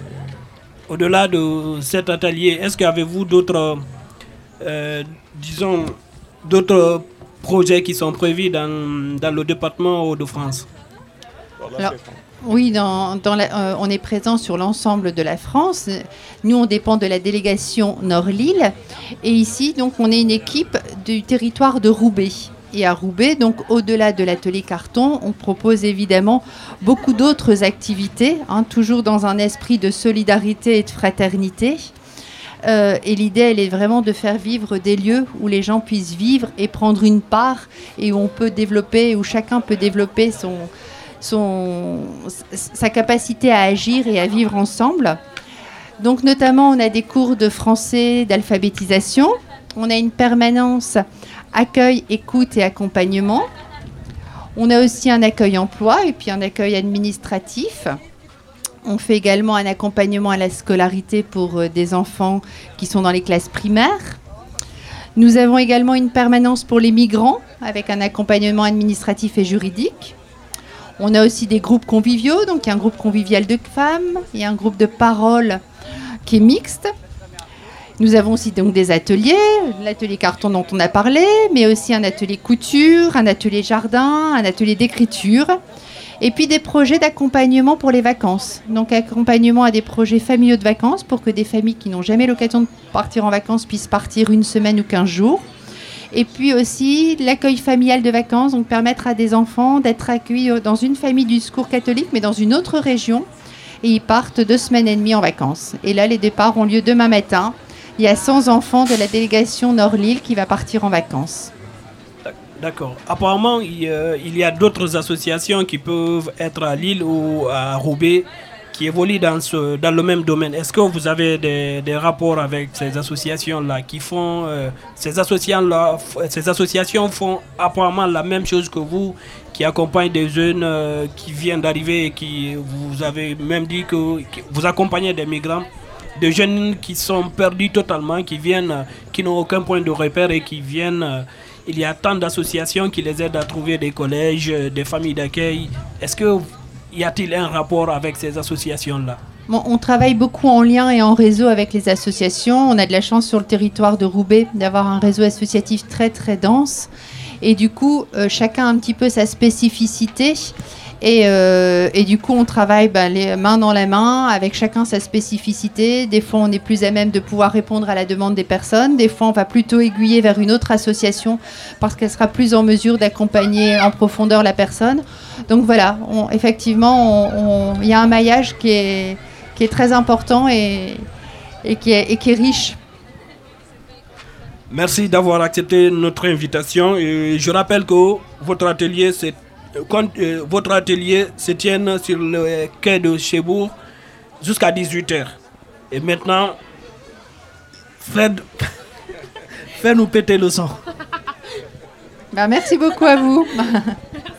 Au-delà de cet atelier, est-ce qu'avez-vous d'autres, euh, disons, d'autres projets qui sont prévus dans, dans le département Hauts-de-France? Alors, oui, euh, on est présent sur l'ensemble de la France. Nous, on dépend de la délégation Nord-Lille. Et ici, donc, on est une équipe du territoire de Roubaix. Et à Roubaix, donc au-delà de l'atelier carton, on propose évidemment beaucoup d'autres activités, hein, toujours dans un esprit de solidarité et de fraternité. Euh, et l'idée, elle est vraiment de faire vivre des lieux où les gens puissent vivre et prendre une part et on peut développer, où chacun peut développer son, son, sa capacité à agir et à vivre ensemble. Donc notamment, on a des cours de français, d'alphabétisation. On a une permanence accueil, écoute et accompagnement. On a aussi un accueil emploi et puis un accueil administratif. On fait également un accompagnement à la scolarité pour euh, des enfants qui sont dans les classes primaires. Nous avons également une permanence pour les migrants avec un accompagnement administratif et juridique. On a aussi des groupes conviviaux, donc il y a un groupe convivial de femmes, il y a un groupe de parole qui est mixte. Nous avons aussi donc des ateliers, l'atelier carton dont on a parlé, mais aussi un atelier couture, un atelier jardin, un atelier d'écriture, et puis des projets d'accompagnement pour les vacances. Donc accompagnement à des projets familiaux de vacances pour que des familles qui n'ont jamais l'occasion de partir en vacances puissent partir une semaine ou 15 jours. Et puis aussi l'accueil familial de vacances, donc permettre à des enfants d'être accueillis dans une famille du secours catholique, mais dans une autre région. Et ils partent deux semaines et demie en vacances. Et là, les départs ont lieu demain matin. Il y a 100 enfants de la délégation Nord-Lille qui va partir en vacances. D'accord. Apparemment, il y a d'autres associations qui peuvent être à Lille ou à Roubaix qui évoluent dans, ce, dans le même domaine. Est-ce que vous avez des, des rapports avec ces associations-là qui font... euh, ces, associations-là, ces associations font apparemment la même chose que vous, qui accompagnent des jeunes euh, qui viennent d'arriver et qui... Vous avez même dit que, vous accompagnez des migrants des jeunes qui sont perdus totalement, qui viennent, euh, qui n'ont aucun point de repère et qui viennent. Il y a tant d'associations qui les aident à trouver des collèges, des familles d'accueil. Est-ce que y a-t-il un rapport avec ces associations-là? On travaille beaucoup en lien et en réseau avec les associations. On a de la chance sur le territoire de Roubaix d'avoir un réseau associatif très très dense. Et du coup, euh, chacun a un petit peu sa spécificité. Et, euh, et du coup, on travaille ben, les mains dans la main avec chacun sa spécificité. Des fois, on est plus à même de pouvoir répondre à la demande des personnes. Des fois, on va plutôt aiguiller vers une autre association parce qu'elle sera plus en mesure d'accompagner en profondeur la personne. Donc voilà, effectivement, il y a un maillage qui est, très important et, qui est, riche. Merci d'avoir accepté notre invitation. Je rappelle que votre atelier, c'est- quand, euh, votre atelier se tient sur le quai de Chebourg jusqu'à 18h. Et maintenant, Fred, fais-nous péter le sang. Ben, merci beaucoup à vous.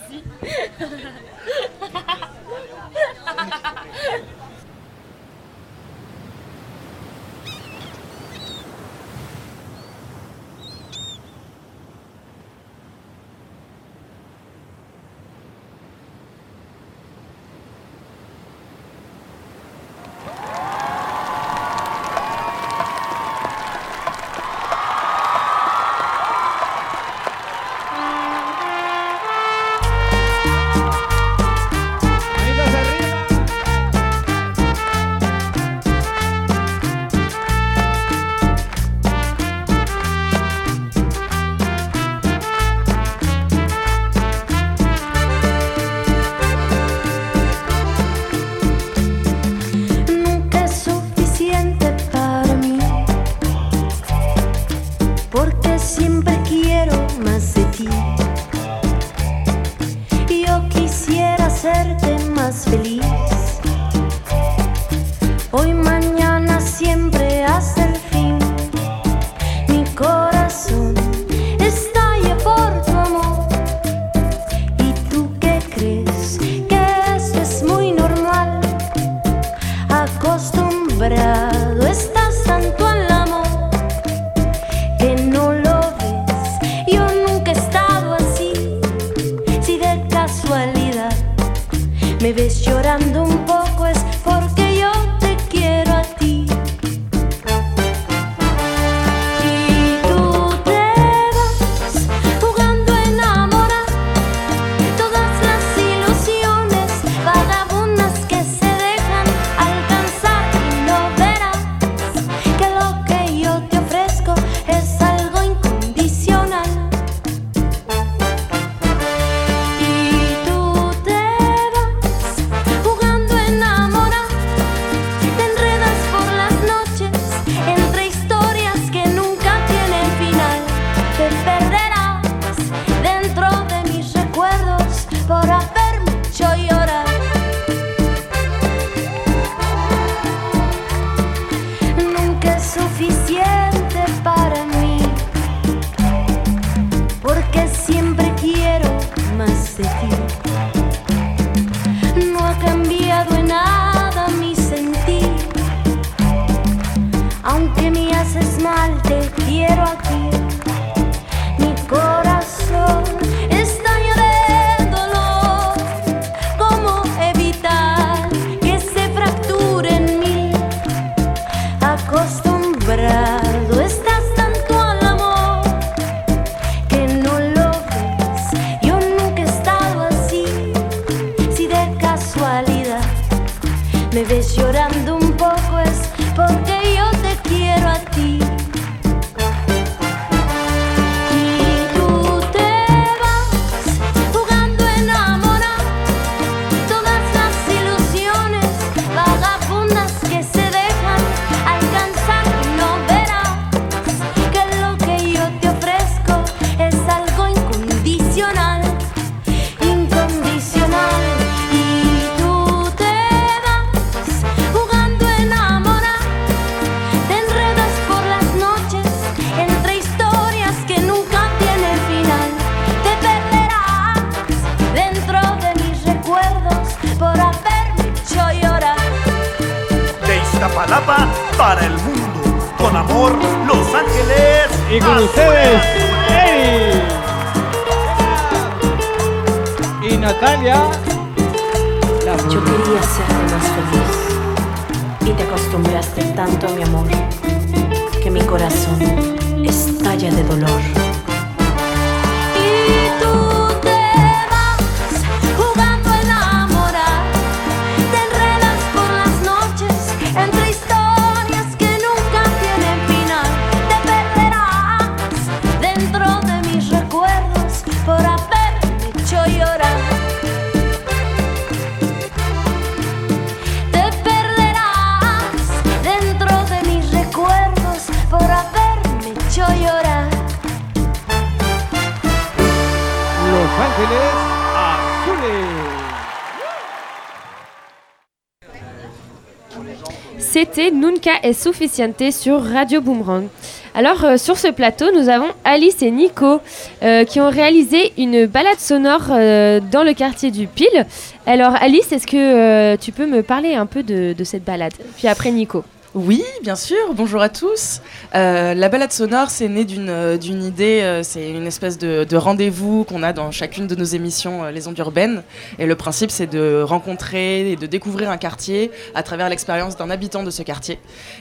Suficiente sur Radio Boomerang. Alors euh, sur ce plateau, nous avons Alice et Nico euh, qui ont réalisé une balade sonore euh, dans le quartier du Pile. Alors Alice, est-ce que tu peux me parler un peu de, de cette balade Puis après Nico? Oui, bien sûr. Bonjour à tous. Euh, la balade sonore, c'est né d'une euh, d'une idée. euh, c'est une espèce de, de rendez-vous qu'on a dans chacune de nos émissions Les Ondes Urbaines. Et le principe, c'est de rencontrer et de découvrir un quartier à travers l'expérience d'un habitant de ce quartier.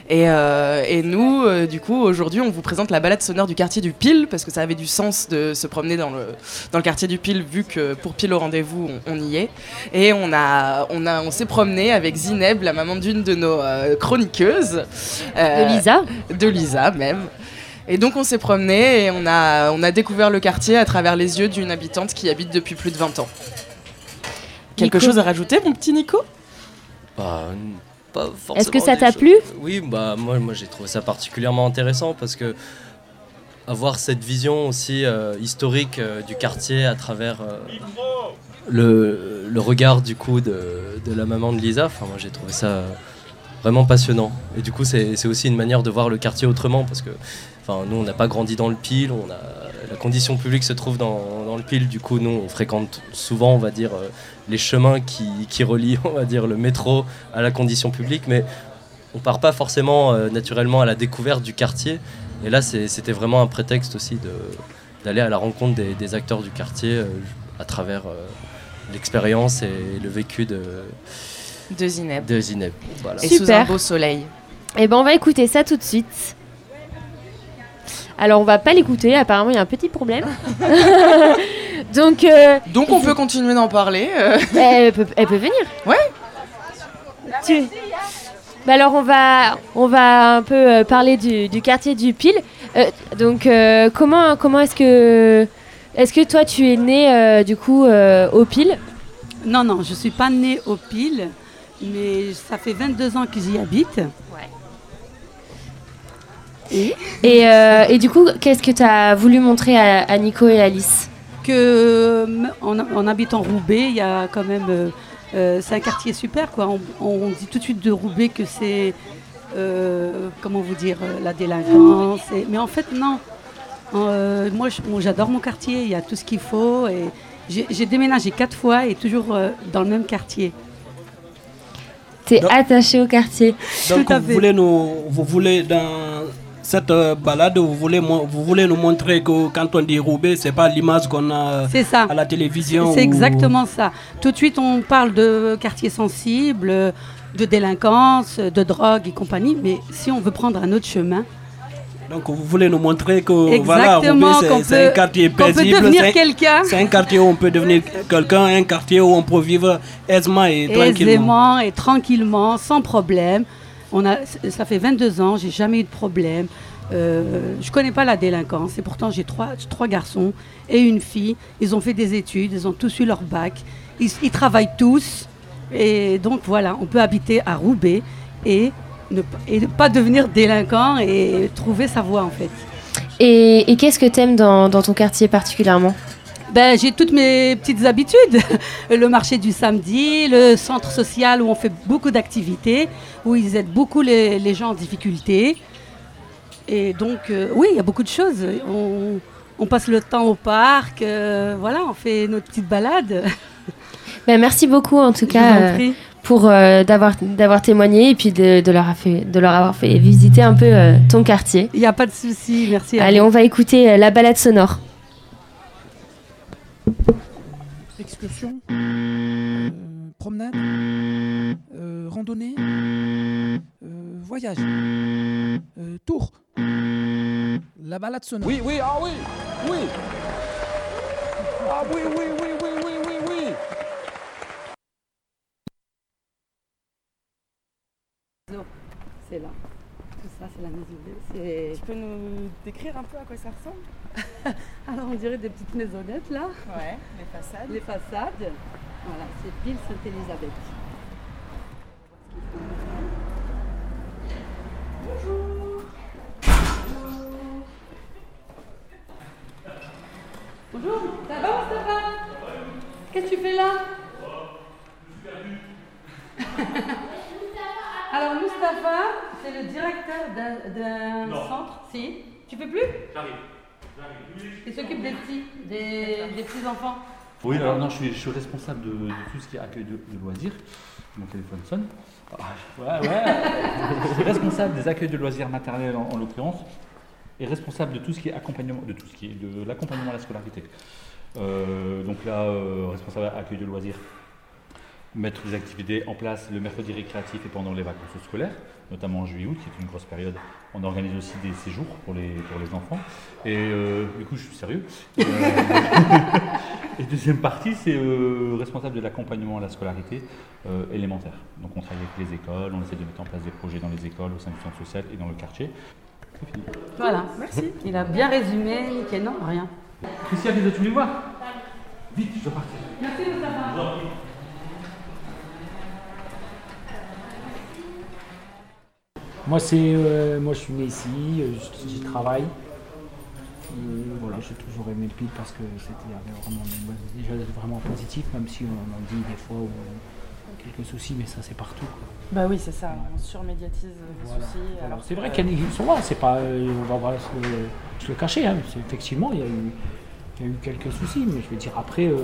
Et, et nous, du coup, aujourd'hui, on vous présente la balade sonore du quartier du Pile parce que ça avait du sens de se promener dans le dans le quartier du Pile vu que pour Pile au rendez-vous, on, on y est. Et on a on a on s'est promené avec Zineb, la maman d'une de nos euh, chroniqueuses. Euh, De Lisa De Lisa même. Et donc on s'est promené et on a, on a découvert le quartier à travers les yeux d'une habitante qui habite depuis plus de 20 ans. Quelque Nico chose à rajouter, mon petit Nico? Bah, pas forcément Est-ce que ça t'a plu? Oui, bah moi, moi j'ai trouvé ça particulièrement intéressant parce que avoir cette vision aussi euh, historique euh, du quartier à travers euh, le, le regard du coup de, de la maman de Lisa, enfin moi j'ai trouvé ça euh, vraiment passionnant. Et du coup c'est aussi une manière de voir le quartier autrement parce que enfin nous on n'a pas grandi dans le pile, on a la condition publique se trouve dans, le pile, du coup nous on fréquente souvent on va dire euh, les chemins qui, relient on va dire le métro à la condition publique, mais on part pas forcément euh, naturellement à la découverte du quartier. Et là, c'était vraiment un prétexte aussi d'aller à la rencontre des, acteurs du quartier euh, à travers l'expérience et le vécu de, De Zineb. de Zineb. Voilà. Et sous un beau soleil. Eh ben on va écouter ça tout de suite. Alors on va pas l'écouter, apparemment il y a un petit problème. Donc euh, Donc on peut continuer d'en parler. euh. elle, peut, elle peut venir. Ouais. Tu- Bah alors on va on va un peu euh, parler du, du quartier du Pile. Euh, donc euh, comment comment est-ce que est-ce que toi tu es né euh, du coup euh, au Pile? Non, non, je ne suis pas née au Pile, mais ça fait 22 ans que j'y habite. Et? Et, euh, et du coup qu'est-ce que tu as voulu montrer à, à Nico et Alice? Que euh, en, en habitant Roubaix, il y a quand même. euh, c'est un quartier super, quoi. On, on dit tout de suite de Roubaix que c'est. euh, comment vous dire La délinquance. et- mais en fait, non. Euh, moi, j'adore mon quartier. Il y a tout ce qu'il faut. Et j'ai déménagé quatre fois et toujours dans le même quartier. T'es attaché au quartier. Donc vous voulez, nous, vous voulez dans cette euh, balade, vous voulez, vous voulez nous montrer que quand on dit Roubaix, c'est pas l'image qu'on a ça. à la télévision. C'est ou- exactement ça. Tout de suite, on parle de quartier sensible, de délinquance, de drogue et compagnie. Mais si on veut prendre un autre chemin, Donc vous voulez nous montrer que voilà, Exactement, Roubaix, qu'on c'est- un quartier paisible. C'est un quartier où on peut devenir quelqu'un, un quartier où on peut vivre aisément et tranquillement. aisément et tranquillement, sans problème. On a, ça fait 22 ans, j'ai jamais eu de problème. Euh, je connais pas la délinquance et pourtant j'ai trois, trois garçons et une fille. Ils ont fait des études, ils ont tous eu leur bac. Ils, ils travaillent tous et donc voilà, on peut habiter à Roubaix et ne, et ne pas devenir délinquant et trouver sa voie en fait. Et, et qu'est-ce que t'aimes dans, dans ton quartier particulièrement? Ben, j'ai toutes mes petites habitudes. Le marché du samedi, le centre social où on fait beaucoup d'activités, où ils aident beaucoup les, les gens en difficulté. Et donc, euh, oui, il y a beaucoup de choses. On, on passe le temps au parc, euh, voilà, on fait notre petite balade. Ben, merci beaucoup en tout cas en euh. Pour euh, d'avoir d'avoir témoigné et puis de, de leur, a fait, de leur avoir fait visiter un peu euh, ton quartier. Il n'y a pas de souci, merci. Allez, on va écouter euh, la balade sonore. Excursion, euh, promenade, euh, randonnée, euh, voyage, euh, tour, la balade sonore. Oui, oui, ah oui, oui. Ah oui, oui, oui, oui. C'est là. Tout ça, c'est la maison. C'est... Tu peux nous décrire un peu à quoi ça ressemble? Alors, on dirait des petites maisonnettes là. Ouais, les façades. Les façades. Voilà, c'est pile Sainte-Élisabeth. Bonjour, ça va Moustapha Qu'est-ce que tu fais là? Alors Moustapha, c'est le directeur d'un- centre. Si Tu fais plus? J'arrive. Il s'occupe des petits, des, des petits enfants. Oui, alors non, je suis, je suis responsable de, de tout ce qui est accueil de, de loisirs. Mon téléphone sonne. Ah, ouais, ouais. je suis responsable des accueils de loisirs maternels en, en l'occurrence et responsable de tout ce qui est accompagnement, de tout ce qui est de l'accompagnement à la scolarité. Euh, donc là, euh, responsable accueil de loisirs, mettre des activités en place le mercredi récréatif et pendant les vacances scolaires, notamment en juillet-août, qui est une grosse période. On organise aussi des séjours pour les, pour les enfants. Et euh, du coup, je suis sérieux. Euh, et deuxième partie, c'est euh, responsable de l'accompagnement à la scolarité euh, élémentaire. Donc on travaille avec les écoles, on essaie de mettre en place des projets dans les écoles, au sein du centre social et dans le quartier. Fini. Voilà, merci. Il a bien résumé, nickel, non, rien. Christian, tu veux voir Vite, je dois partir. Merci Moustapha. Moi, c'est, euh, moi, je suis né ici, euh, j'y travaille. Euh, voilà, j'ai toujours aimé Pile parce que c'était vraiment choses vraiment positives, même si on en dit des fois où on a quelques soucis, mais ça c'est partout. quoi. Bah oui, c'est ça, on surmédiatise les Voilà. soucis. Voilà. alors C'est vrai qu'ils sont là, c'est pas, euh, on va pas se, le cacher. Hein. Effectivement, il y, a eu, il y a eu quelques soucis, mais je veux dire après, euh,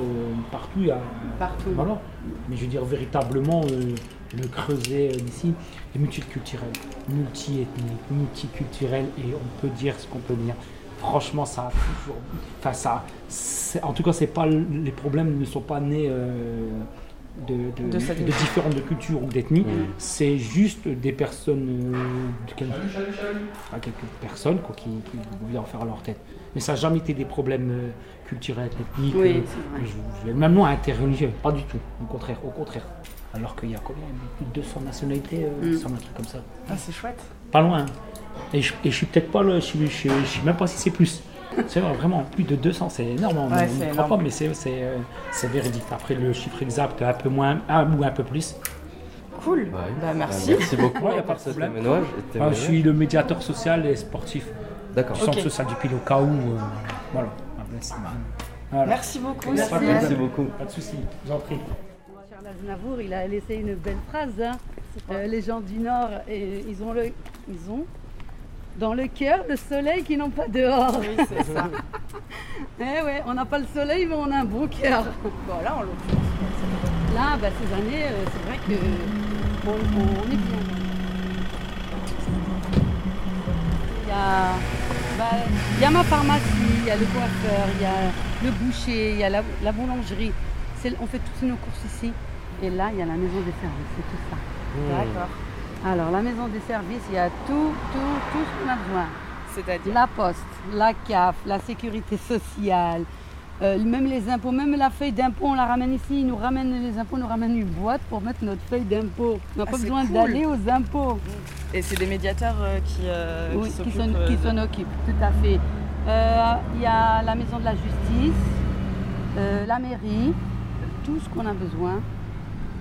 partout, il y a. Partout. Voilà. Mais je veux dire véritablement, euh, le creuset euh, d'ici est multiculturel, multi-ethnique, multiculturel, et on peut dire ce qu'on peut dire. Franchement, ça a toujours. Enfin, ça. En tout cas, c'est pas les problèmes ne sont pas nés. De, de, De cette- de différentes cultures ou d'ethnies, c'est juste des personnes, euh, de quel- enfin, quelques personnes quoi, qui, qui voulaient en faire leur tête. Mais ça n'a jamais été des problèmes euh, culturels, ethniques, Oui, euh, même non interreligieux, pas du tout, au contraire, au contraire. Alors qu'il y a combien Plus de 200 nationalités, euh, Mm. semble un truc comme ça. Ah, c'est chouette. Pas loin. Et je, et je suis peut-être pas le, je, suis- je, je sais même pas si c'est plus. C'est vrai, vraiment, plus de 200, c'est énorme. On Ouais, ne croit pas, mais c'est euh, c'est véridique. Après, le chiffre exact, un peu moins, un ou un peu plus. Cool. Bah, merci. Bah, merci beaucoup Ouais, y a pas pour de ce problème. témoignage et Ah, je suis le médiateur social et sportif. D'accord. Du centre Ok. social du Pile au cas où. euh, voilà. Ah, ben, voilà. Merci beaucoup, Pas de Cyrielle. problème. beaucoup. Pas de souci, je vous en prie. Charles Aznavour, il a laissé une belle phrase. hein. Euh, les gens du Nord, et, ils, ont le, ils ont dans le cœur le soleil qu'ils n'ont pas dehors. Oui, c'est ça. eh ouais, on n'a pas le soleil, mais on a un bon cœur. Bon, là, en l'occurrence. Là, bah, ces années, euh, c'est vrai que on, on est bien. Il y a, bah, il y a ma pharmacie, il y a le coiffeur, il y a le boucher, il y a la, la boulangerie. On fait toutes nos courses ici. Et là, il y a la maison des services, c'est tout ça. D'accord. Alors, la maison des services, il y a tout, tout, tout ce qu'on a besoin. C'est-à-dire La poste, la CAF, la sécurité sociale, euh, même les impôts, même la feuille d'impôt, on la ramène ici. Ils nous ramènent les impôts, nous ramènent une boîte pour mettre notre feuille d'impôt. On n'a Ah, pas besoin cool. d'aller aux impôts. Et c'est des médiateurs euh, qui, euh, Oui, qui s'en euh, de- s'en occupent, tout à fait. Il y a la maison de la justice, la mairie, tout ce qu'on a besoin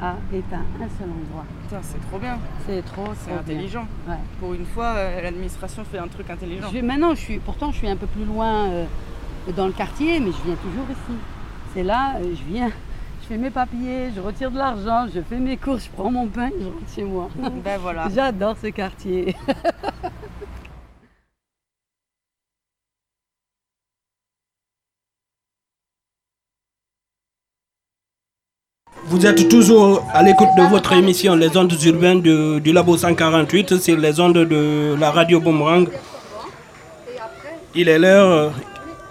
a- est à un seul endroit. Putain, c'est trop bien. C'est trop, C'est intelligent. Ouais. Pour une fois, euh, l'administration fait un truc intelligent. Je- maintenant, je suis, pourtant, je suis un peu plus loin euh, dans le quartier, mais je viens toujours ici. C'est là, euh, je viens, je fais mes papiers, je retire de l'argent, je fais mes courses, je prends mon pain et je rentre chez moi. ben voilà. J'adore ce quartier. Vous êtes toujours à l'écoute de votre émission Les ondes urbaines du Labo 148 sur les ondes de la radio Boomerang. Il est l'heure, euh,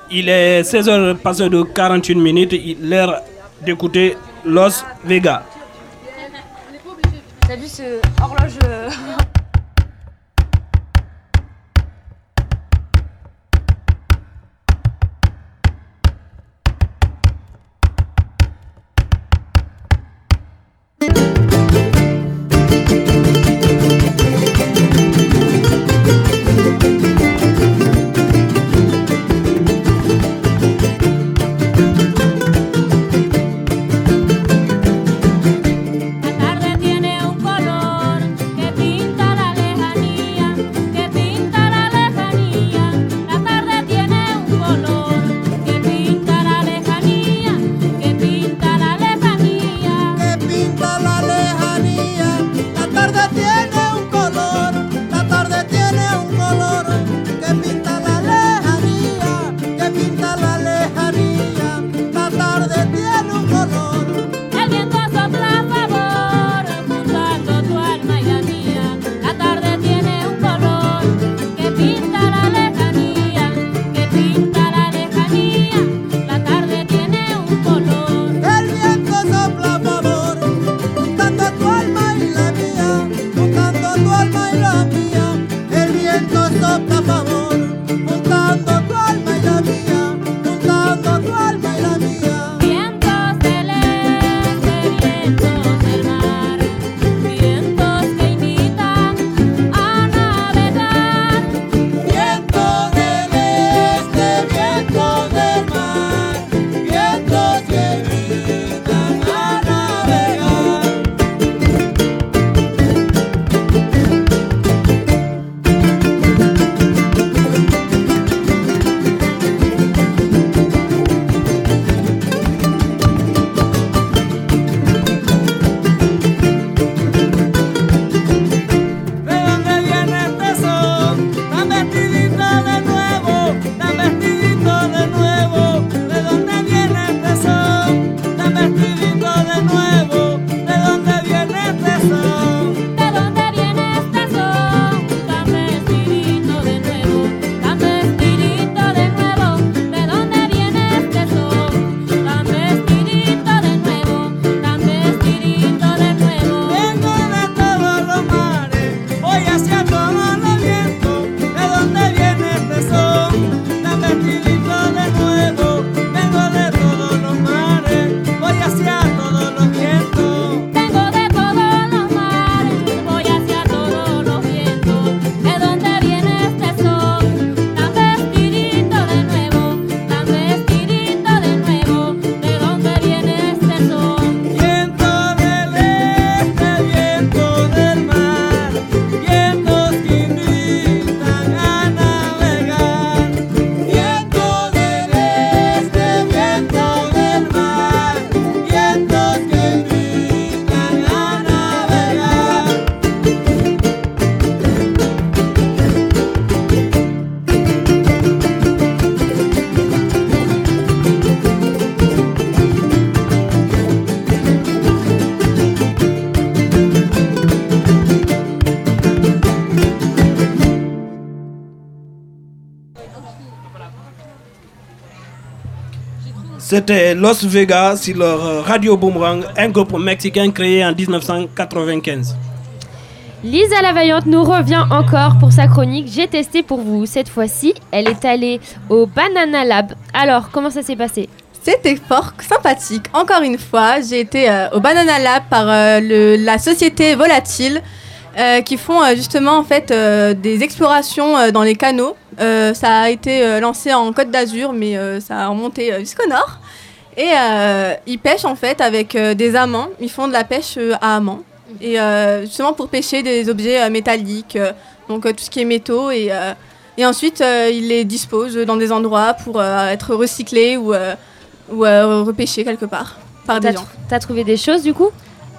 il est 16h passé de 48 minutes, l'heure d'écouter Los Vegas. T'as vu ce horloge C'était Los Vegas sur leur euh, radio Boomerang, un groupe mexicain créé en 1995. Lisa la Vaillante nous revient encore pour sa chronique J'ai testé pour vous. Cette fois-ci, elle est allée au Banana Lab. Alors, comment ça s'est passé? C'était fort sympathique. Encore une fois, j'ai été euh, au Banana Lab par euh, le- la société Volatile euh, qui font euh, justement en fait euh, des explorations dans les canaux. Ça a été lancé en Côte d'Azur, mais ça a remonté jusqu'au nord. Et ils pêchent en fait avec des amants. Ils font de la pêche à amants. Et euh, justement pour pêcher des objets métalliques, donc tout ce qui est métaux. Et, et ensuite, ils les disposent dans des endroits pour être recyclés ou, ou repêchés quelque part par des gens. T'as trouvé des choses du coup?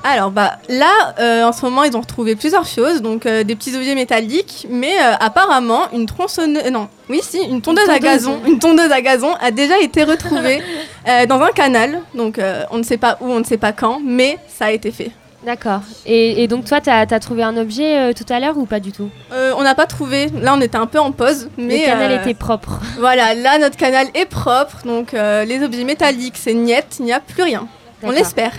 Alors bah là, euh, en ce moment, ils ont retrouvé plusieurs choses, donc euh, des petits objets métalliques, mais euh, apparemment une tronçonneuse, non, oui si, une tondeuse, à tondeuse. gazon, une tondeuse à gazon a déjà été retrouvée dans un canal, donc on ne sait pas où, on ne sait pas quand, mais ça a été fait. D'accord. Et, et donc toi, t'as as trouvé un objet euh, tout à l'heure ou pas du tout? Euh, on n'a pas trouvé, là on était un peu en pause, mais Le canal euh, était propre. Voilà, là notre canal est propre, donc les objets métalliques c'est niet, il n'y a plus rien. On l'espère.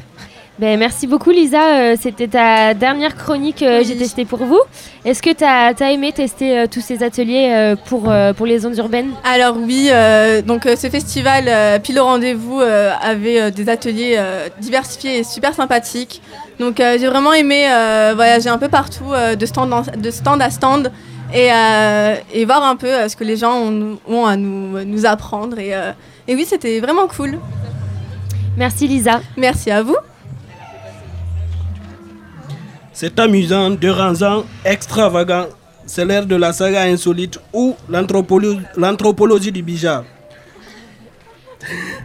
Ben, merci beaucoup Lisa, Euh, c'était ta dernière chronique que j'ai testée pour vous. Est-ce que tu as, aimé tester euh, tous ces ateliers euh, pour, euh, pour les ondes urbaines? Alors oui, euh, donc euh, ce festival euh, Pile au rendez-vous euh, avait euh, des ateliers euh, diversifiés et super sympathiques. Donc euh, j'ai vraiment aimé euh, voyager un peu partout, euh, de, stand en- de stand à stand, et, euh, et voir un peu euh, ce que les gens ont, ont à nous, nous apprendre. Et, euh, et oui, c'était vraiment cool. Merci Lisa. Merci à vous. C'est amusant, dérangeant, extravagant. C'est l'ère de la saga insolite ou l'anthropolo- l'anthropologie du bijard.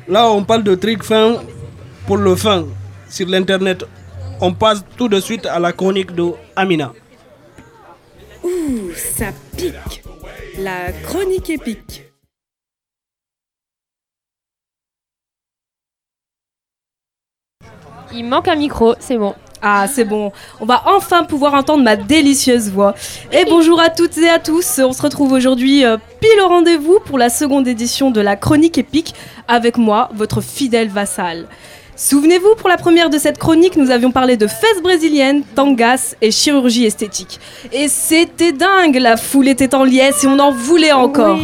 Là, on parle de trucs fins pour le fin sur l'internet. On passe tout de suite à la chronique de Amina. Ouh, ça pique. La chronique épique. Il manque un micro, c'est bon. Ah, c'est bon. On va enfin pouvoir entendre ma délicieuse voix. Et bonjour à toutes et à tous. On se retrouve aujourd'hui euh, pile au rendez-vous pour la seconde édition de la chronique épique avec moi, votre fidèle vassal. Souvenez-vous, pour la première de cette chronique, nous avions parlé de fesses brésiliennes, tangas et chirurgie esthétique. Et c'était dingue, la foule était en liesse et on en voulait encore.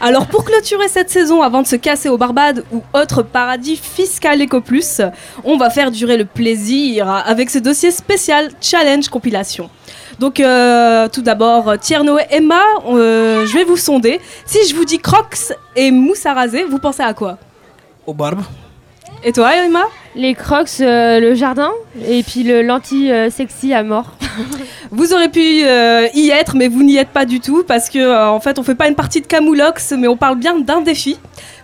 Alors pour clôturer cette saison avant de se casser aux Barbades ou autre paradis fiscal éco-plus, on va faire durer le plaisir avec ce dossier spécial Challenge Compilation. Donc euh, tout d'abord, Tierno et Emma, euh, je vais vous sonder. Si je vous dis Crocs et mousse à raser, vous pensez à quoi? Aux barbes. Et toi Emma Les crocs, euh, le jardin, et puis le l'anti-sexy à mort. Vous aurez pu euh, y être, mais vous n'y êtes pas du tout parce que euh, en fait, on fait pas une partie de Camoulox, mais on parle bien d'un défi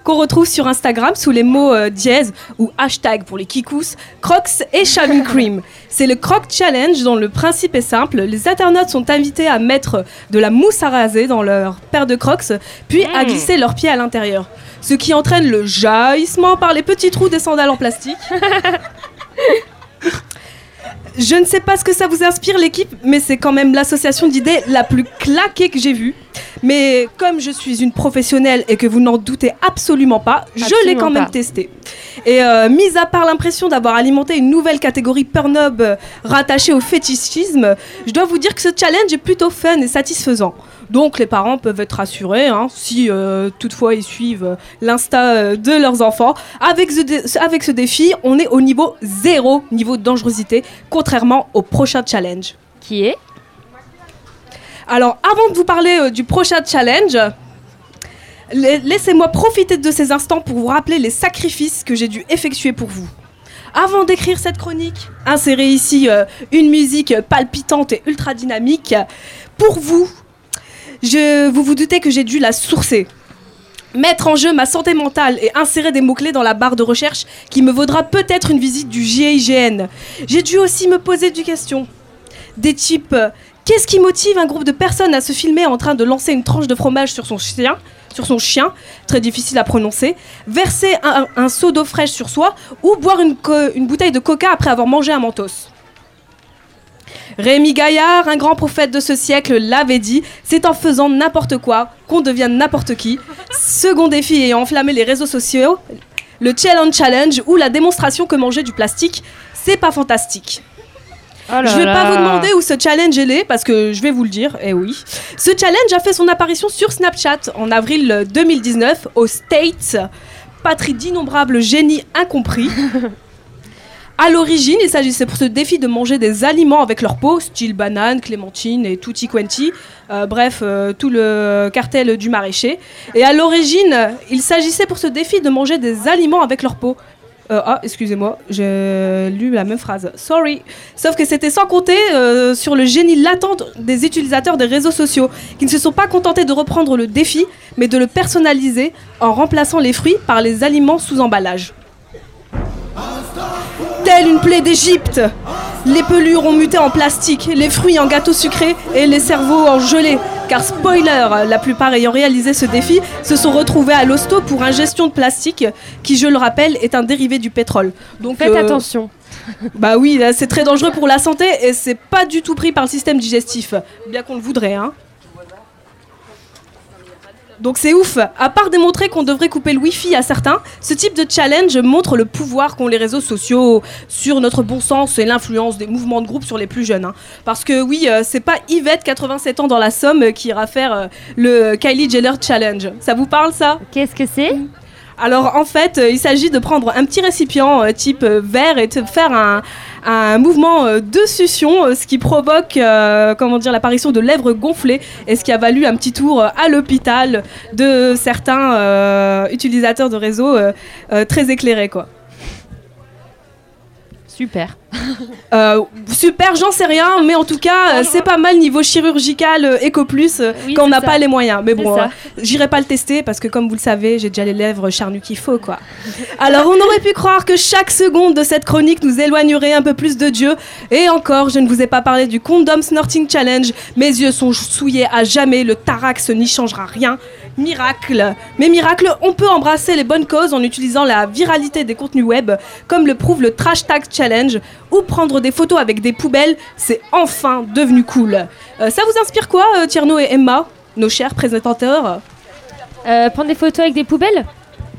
qu'on retrouve sur Instagram sous les mots euh, dièse ou hashtag pour les kikous, Crocs et Shaving Cream. C'est le Croc Challenge dont le principe est simple. Les internautes sont invités à mettre de la mousse à raser dans leur paire de Crocs, puis à Mm. glisser leurs pieds à l'intérieur. Ce qui entraîne le jaillissement par les petits trous des sandales en plastique. Je ne sais pas ce que ça vous inspire l'équipe, mais c'est quand même l'association d'idées la plus claquée que j'ai vue. Mais comme je suis une professionnelle et que vous n'en doutez absolument pas, je l'ai quand même pas. testé. Et euh, mis à part l'impression d'avoir alimenté une nouvelle catégorie Pornhub euh, rattachée au fétichisme, je dois vous dire que ce challenge est plutôt fun et satisfaisant. Donc les parents peuvent être rassurés hein, si euh, toutefois ils suivent euh, l'insta euh, de leurs enfants. Avec ce, dé- avec ce défi, on est au niveau zéro niveau de dangerosité, contrairement au prochain challenge. Qui est? Alors avant de vous parler euh, du prochain challenge, la- laissez-moi profiter de ces instants pour vous rappeler les sacrifices que j'ai dû effectuer pour vous. Avant d'écrire cette chronique, insérez ici euh, une musique palpitante et ultra dynamique. Pour vous, je, vous vous doutez que j'ai dû la sourcer. Mettre en jeu ma santé mentale et insérer des mots-clés dans la barre de recherche qui me vaudra peut-être une visite du GIGN. J'ai dû aussi me poser des questions. Des types euh, Qu'est-ce qui motive un groupe de personnes à se filmer en train de lancer une tranche de fromage sur son chien sur son chien, très difficile à prononcer, verser un, seau d'eau fraîche sur soi ou boire une, une bouteille de coca après avoir mangé un mentos? Rémi Gaillard, un grand prophète de ce siècle, l'avait dit, c'est en faisant n'importe quoi qu'on devient n'importe qui. Second défi ayant enflammé les réseaux sociaux, le Challenge Challenge ou la démonstration que manger du plastique, c'est pas fantastique. Oh je vais pas vous demander où ce challenge est parce que je vais vous le dire, et oui. Ce challenge a fait son apparition sur Snapchat en avril 2019 aux States, patrie d'innombrables génies incompris. À l'origine, il s'agissait pour ce défi de manger des aliments avec leur peau, style banane, clémentine et tutti quanti, euh, bref, euh, tout le cartel du maraîcher. Et à l'origine, il s'agissait pour ce défi de manger des aliments avec leur peau. Euh, ah, excusez-moi, j'ai lu la même phrase. Sorry. Sauf que c'était sans compter sur le génie latent des utilisateurs des réseaux sociaux, qui ne se sont pas contentés de reprendre le défi, mais de le personnaliser en remplaçant les fruits par les aliments sous emballage. Telle une plaie d'Égypte, les pelures ont muté en plastique, les fruits en gâteaux sucrés et les cerveaux en gelée. Car spoiler, la plupart ayant réalisé ce défi se sont retrouvés à l'hosto pour ingestion de plastique, qui, je le rappelle, est un dérivé du pétrole. Donc Faites euh, attention. Bah oui, c'est très dangereux pour la santé et c'est pas du tout pris par le système digestif, bien qu'on le voudrait, hein. Donc c'est ouf. À part démontrer qu'on devrait couper le wifi à certains, ce type de challenge montre le pouvoir qu'ont les réseaux sociaux sur notre bon sens et l'influence des mouvements de groupe sur les plus jeunes. hein. Parce que oui, euh, c'est pas Yvette, 87 ans dans la Somme, euh, qui ira faire euh, le Kylie Jenner Challenge. Ça vous parle ça? Qu'est-ce que c'est? Alors en fait, euh, il s'agit de prendre un petit récipient euh, type euh, verre et de faire un, mouvement de succion, ce qui provoque comment dire l'apparition de lèvres gonflées et ce qui a valu un petit tour à l'hôpital de certains utilisateurs de réseaux très éclairés quoi. Super. Euh, super, j'en sais rien, mais en tout cas, euh, c'est pas mal niveau chirurgical Eco Plus euh, Oui, quand on n'a pas les moyens. Mais bon, euh, j'irai pas le tester parce que, comme vous le savez, j'ai déjà les lèvres charnues qu'il faut, quoi. Alors, on aurait pu croire que chaque seconde de cette chronique nous éloignerait un peu plus de Dieu. Et encore, je ne vous ai pas parlé du Condom Snorting Challenge. Mes yeux sont souillés à jamais, le Tarax n'y changera rien. Miracle. Mais miracle, on peut embrasser les bonnes causes en utilisant la viralité des contenus web, comme le prouve le Trash Tag Challenge, ou prendre des photos avec des poubelles, c'est enfin devenu cool. Euh, ça vous inspire quoi, euh, Tierno et Emma, nos chers présentateurs? Euh, prendre des photos avec des poubelles?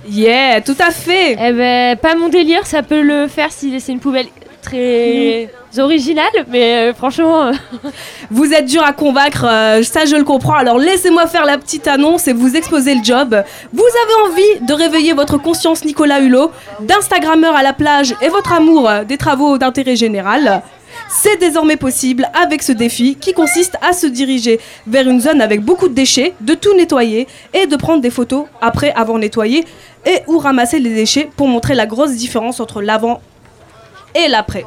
Yeah, tout à fait. Eh ben, pas mon délire, ça peut le faire si c'est une poubelle très originale, mais euh, franchement. euh, Vous êtes dur à convaincre, euh, ça je le comprends. Alors laissez-moi faire la petite annonce et vous exposer le job. Vous avez envie de réveiller votre conscience Nicolas Hulot, d'Instagrammeur à la plage et votre amour des travaux d'intérêt général c'est désormais possible avec ce défi qui consiste à se diriger vers une zone avec beaucoup de déchets, de tout nettoyer et de prendre des photos après avoir nettoyé et ou ramasser les déchets pour montrer la grosse différence entre l'avant et l'après.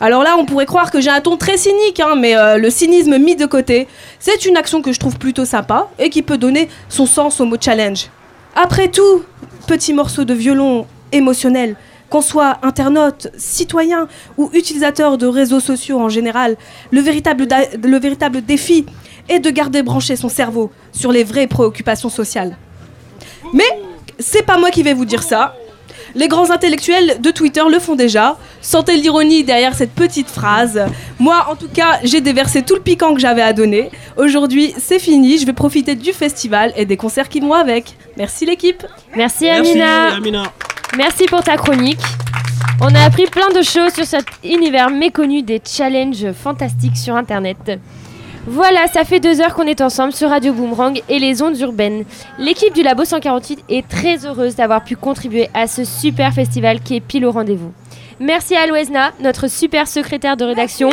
Alors là, on pourrait croire que j'ai un ton très cynique, hein, mais euh, le cynisme mis de côté, c'est une action que je trouve plutôt sympa et qui peut donner son sens au mot challenge. Après tout, petit morceau de violon émotionnel, qu'on soit internaute, citoyen ou utilisateur de réseaux sociaux en général, le véritable, le véritable défi est de garder branché son cerveau sur les vraies préoccupations sociales. Mais c'est pas moi qui vais vous dire ça. Les grands intellectuels de Twitter le font déjà. Sentez l'ironie derrière cette petite phrase. Moi, en tout cas, j'ai déversé tout le piquant que j'avais à donner. Aujourd'hui, c'est fini. Je vais profiter du festival et des concerts qui vont avec. Merci l'équipe. Merci Merci, Amina. Amina. Merci pour ta chronique. On a appris plein de choses sur cet univers méconnu des challenges fantastiques sur Internet. Voilà, ça fait deux heures qu'on est ensemble sur Radio Boomerang et les ondes urbaines. L'équipe du Labo 148 est très heureuse d'avoir pu contribuer à ce super festival qui est pile au rendez-vous. Merci à Loesna, notre super secrétaire de rédaction.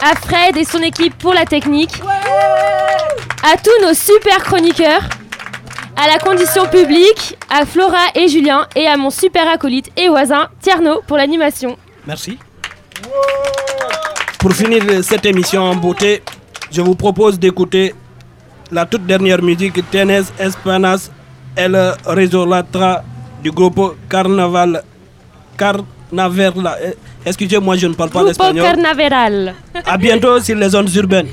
À Fred et son équipe pour la technique. À tous nos super chroniqueurs à la condition publique, à Flora et Julien, et à mon super acolyte et voisin Tierno pour l'animation. Merci. Pour finir cette émission en beauté, je vous propose d'écouter la toute dernière musique Tenes Espanas El Resolatra du groupe Carnaval. Carnaverla. Eh, Excusez-moi, je ne parle pas l'espagnol. Carnaveral. À bientôt sur les zones urbaines.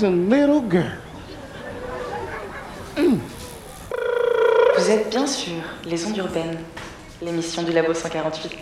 Girls. Vous êtes bien sûr les ondes urbaines, l'émission du Labo 148.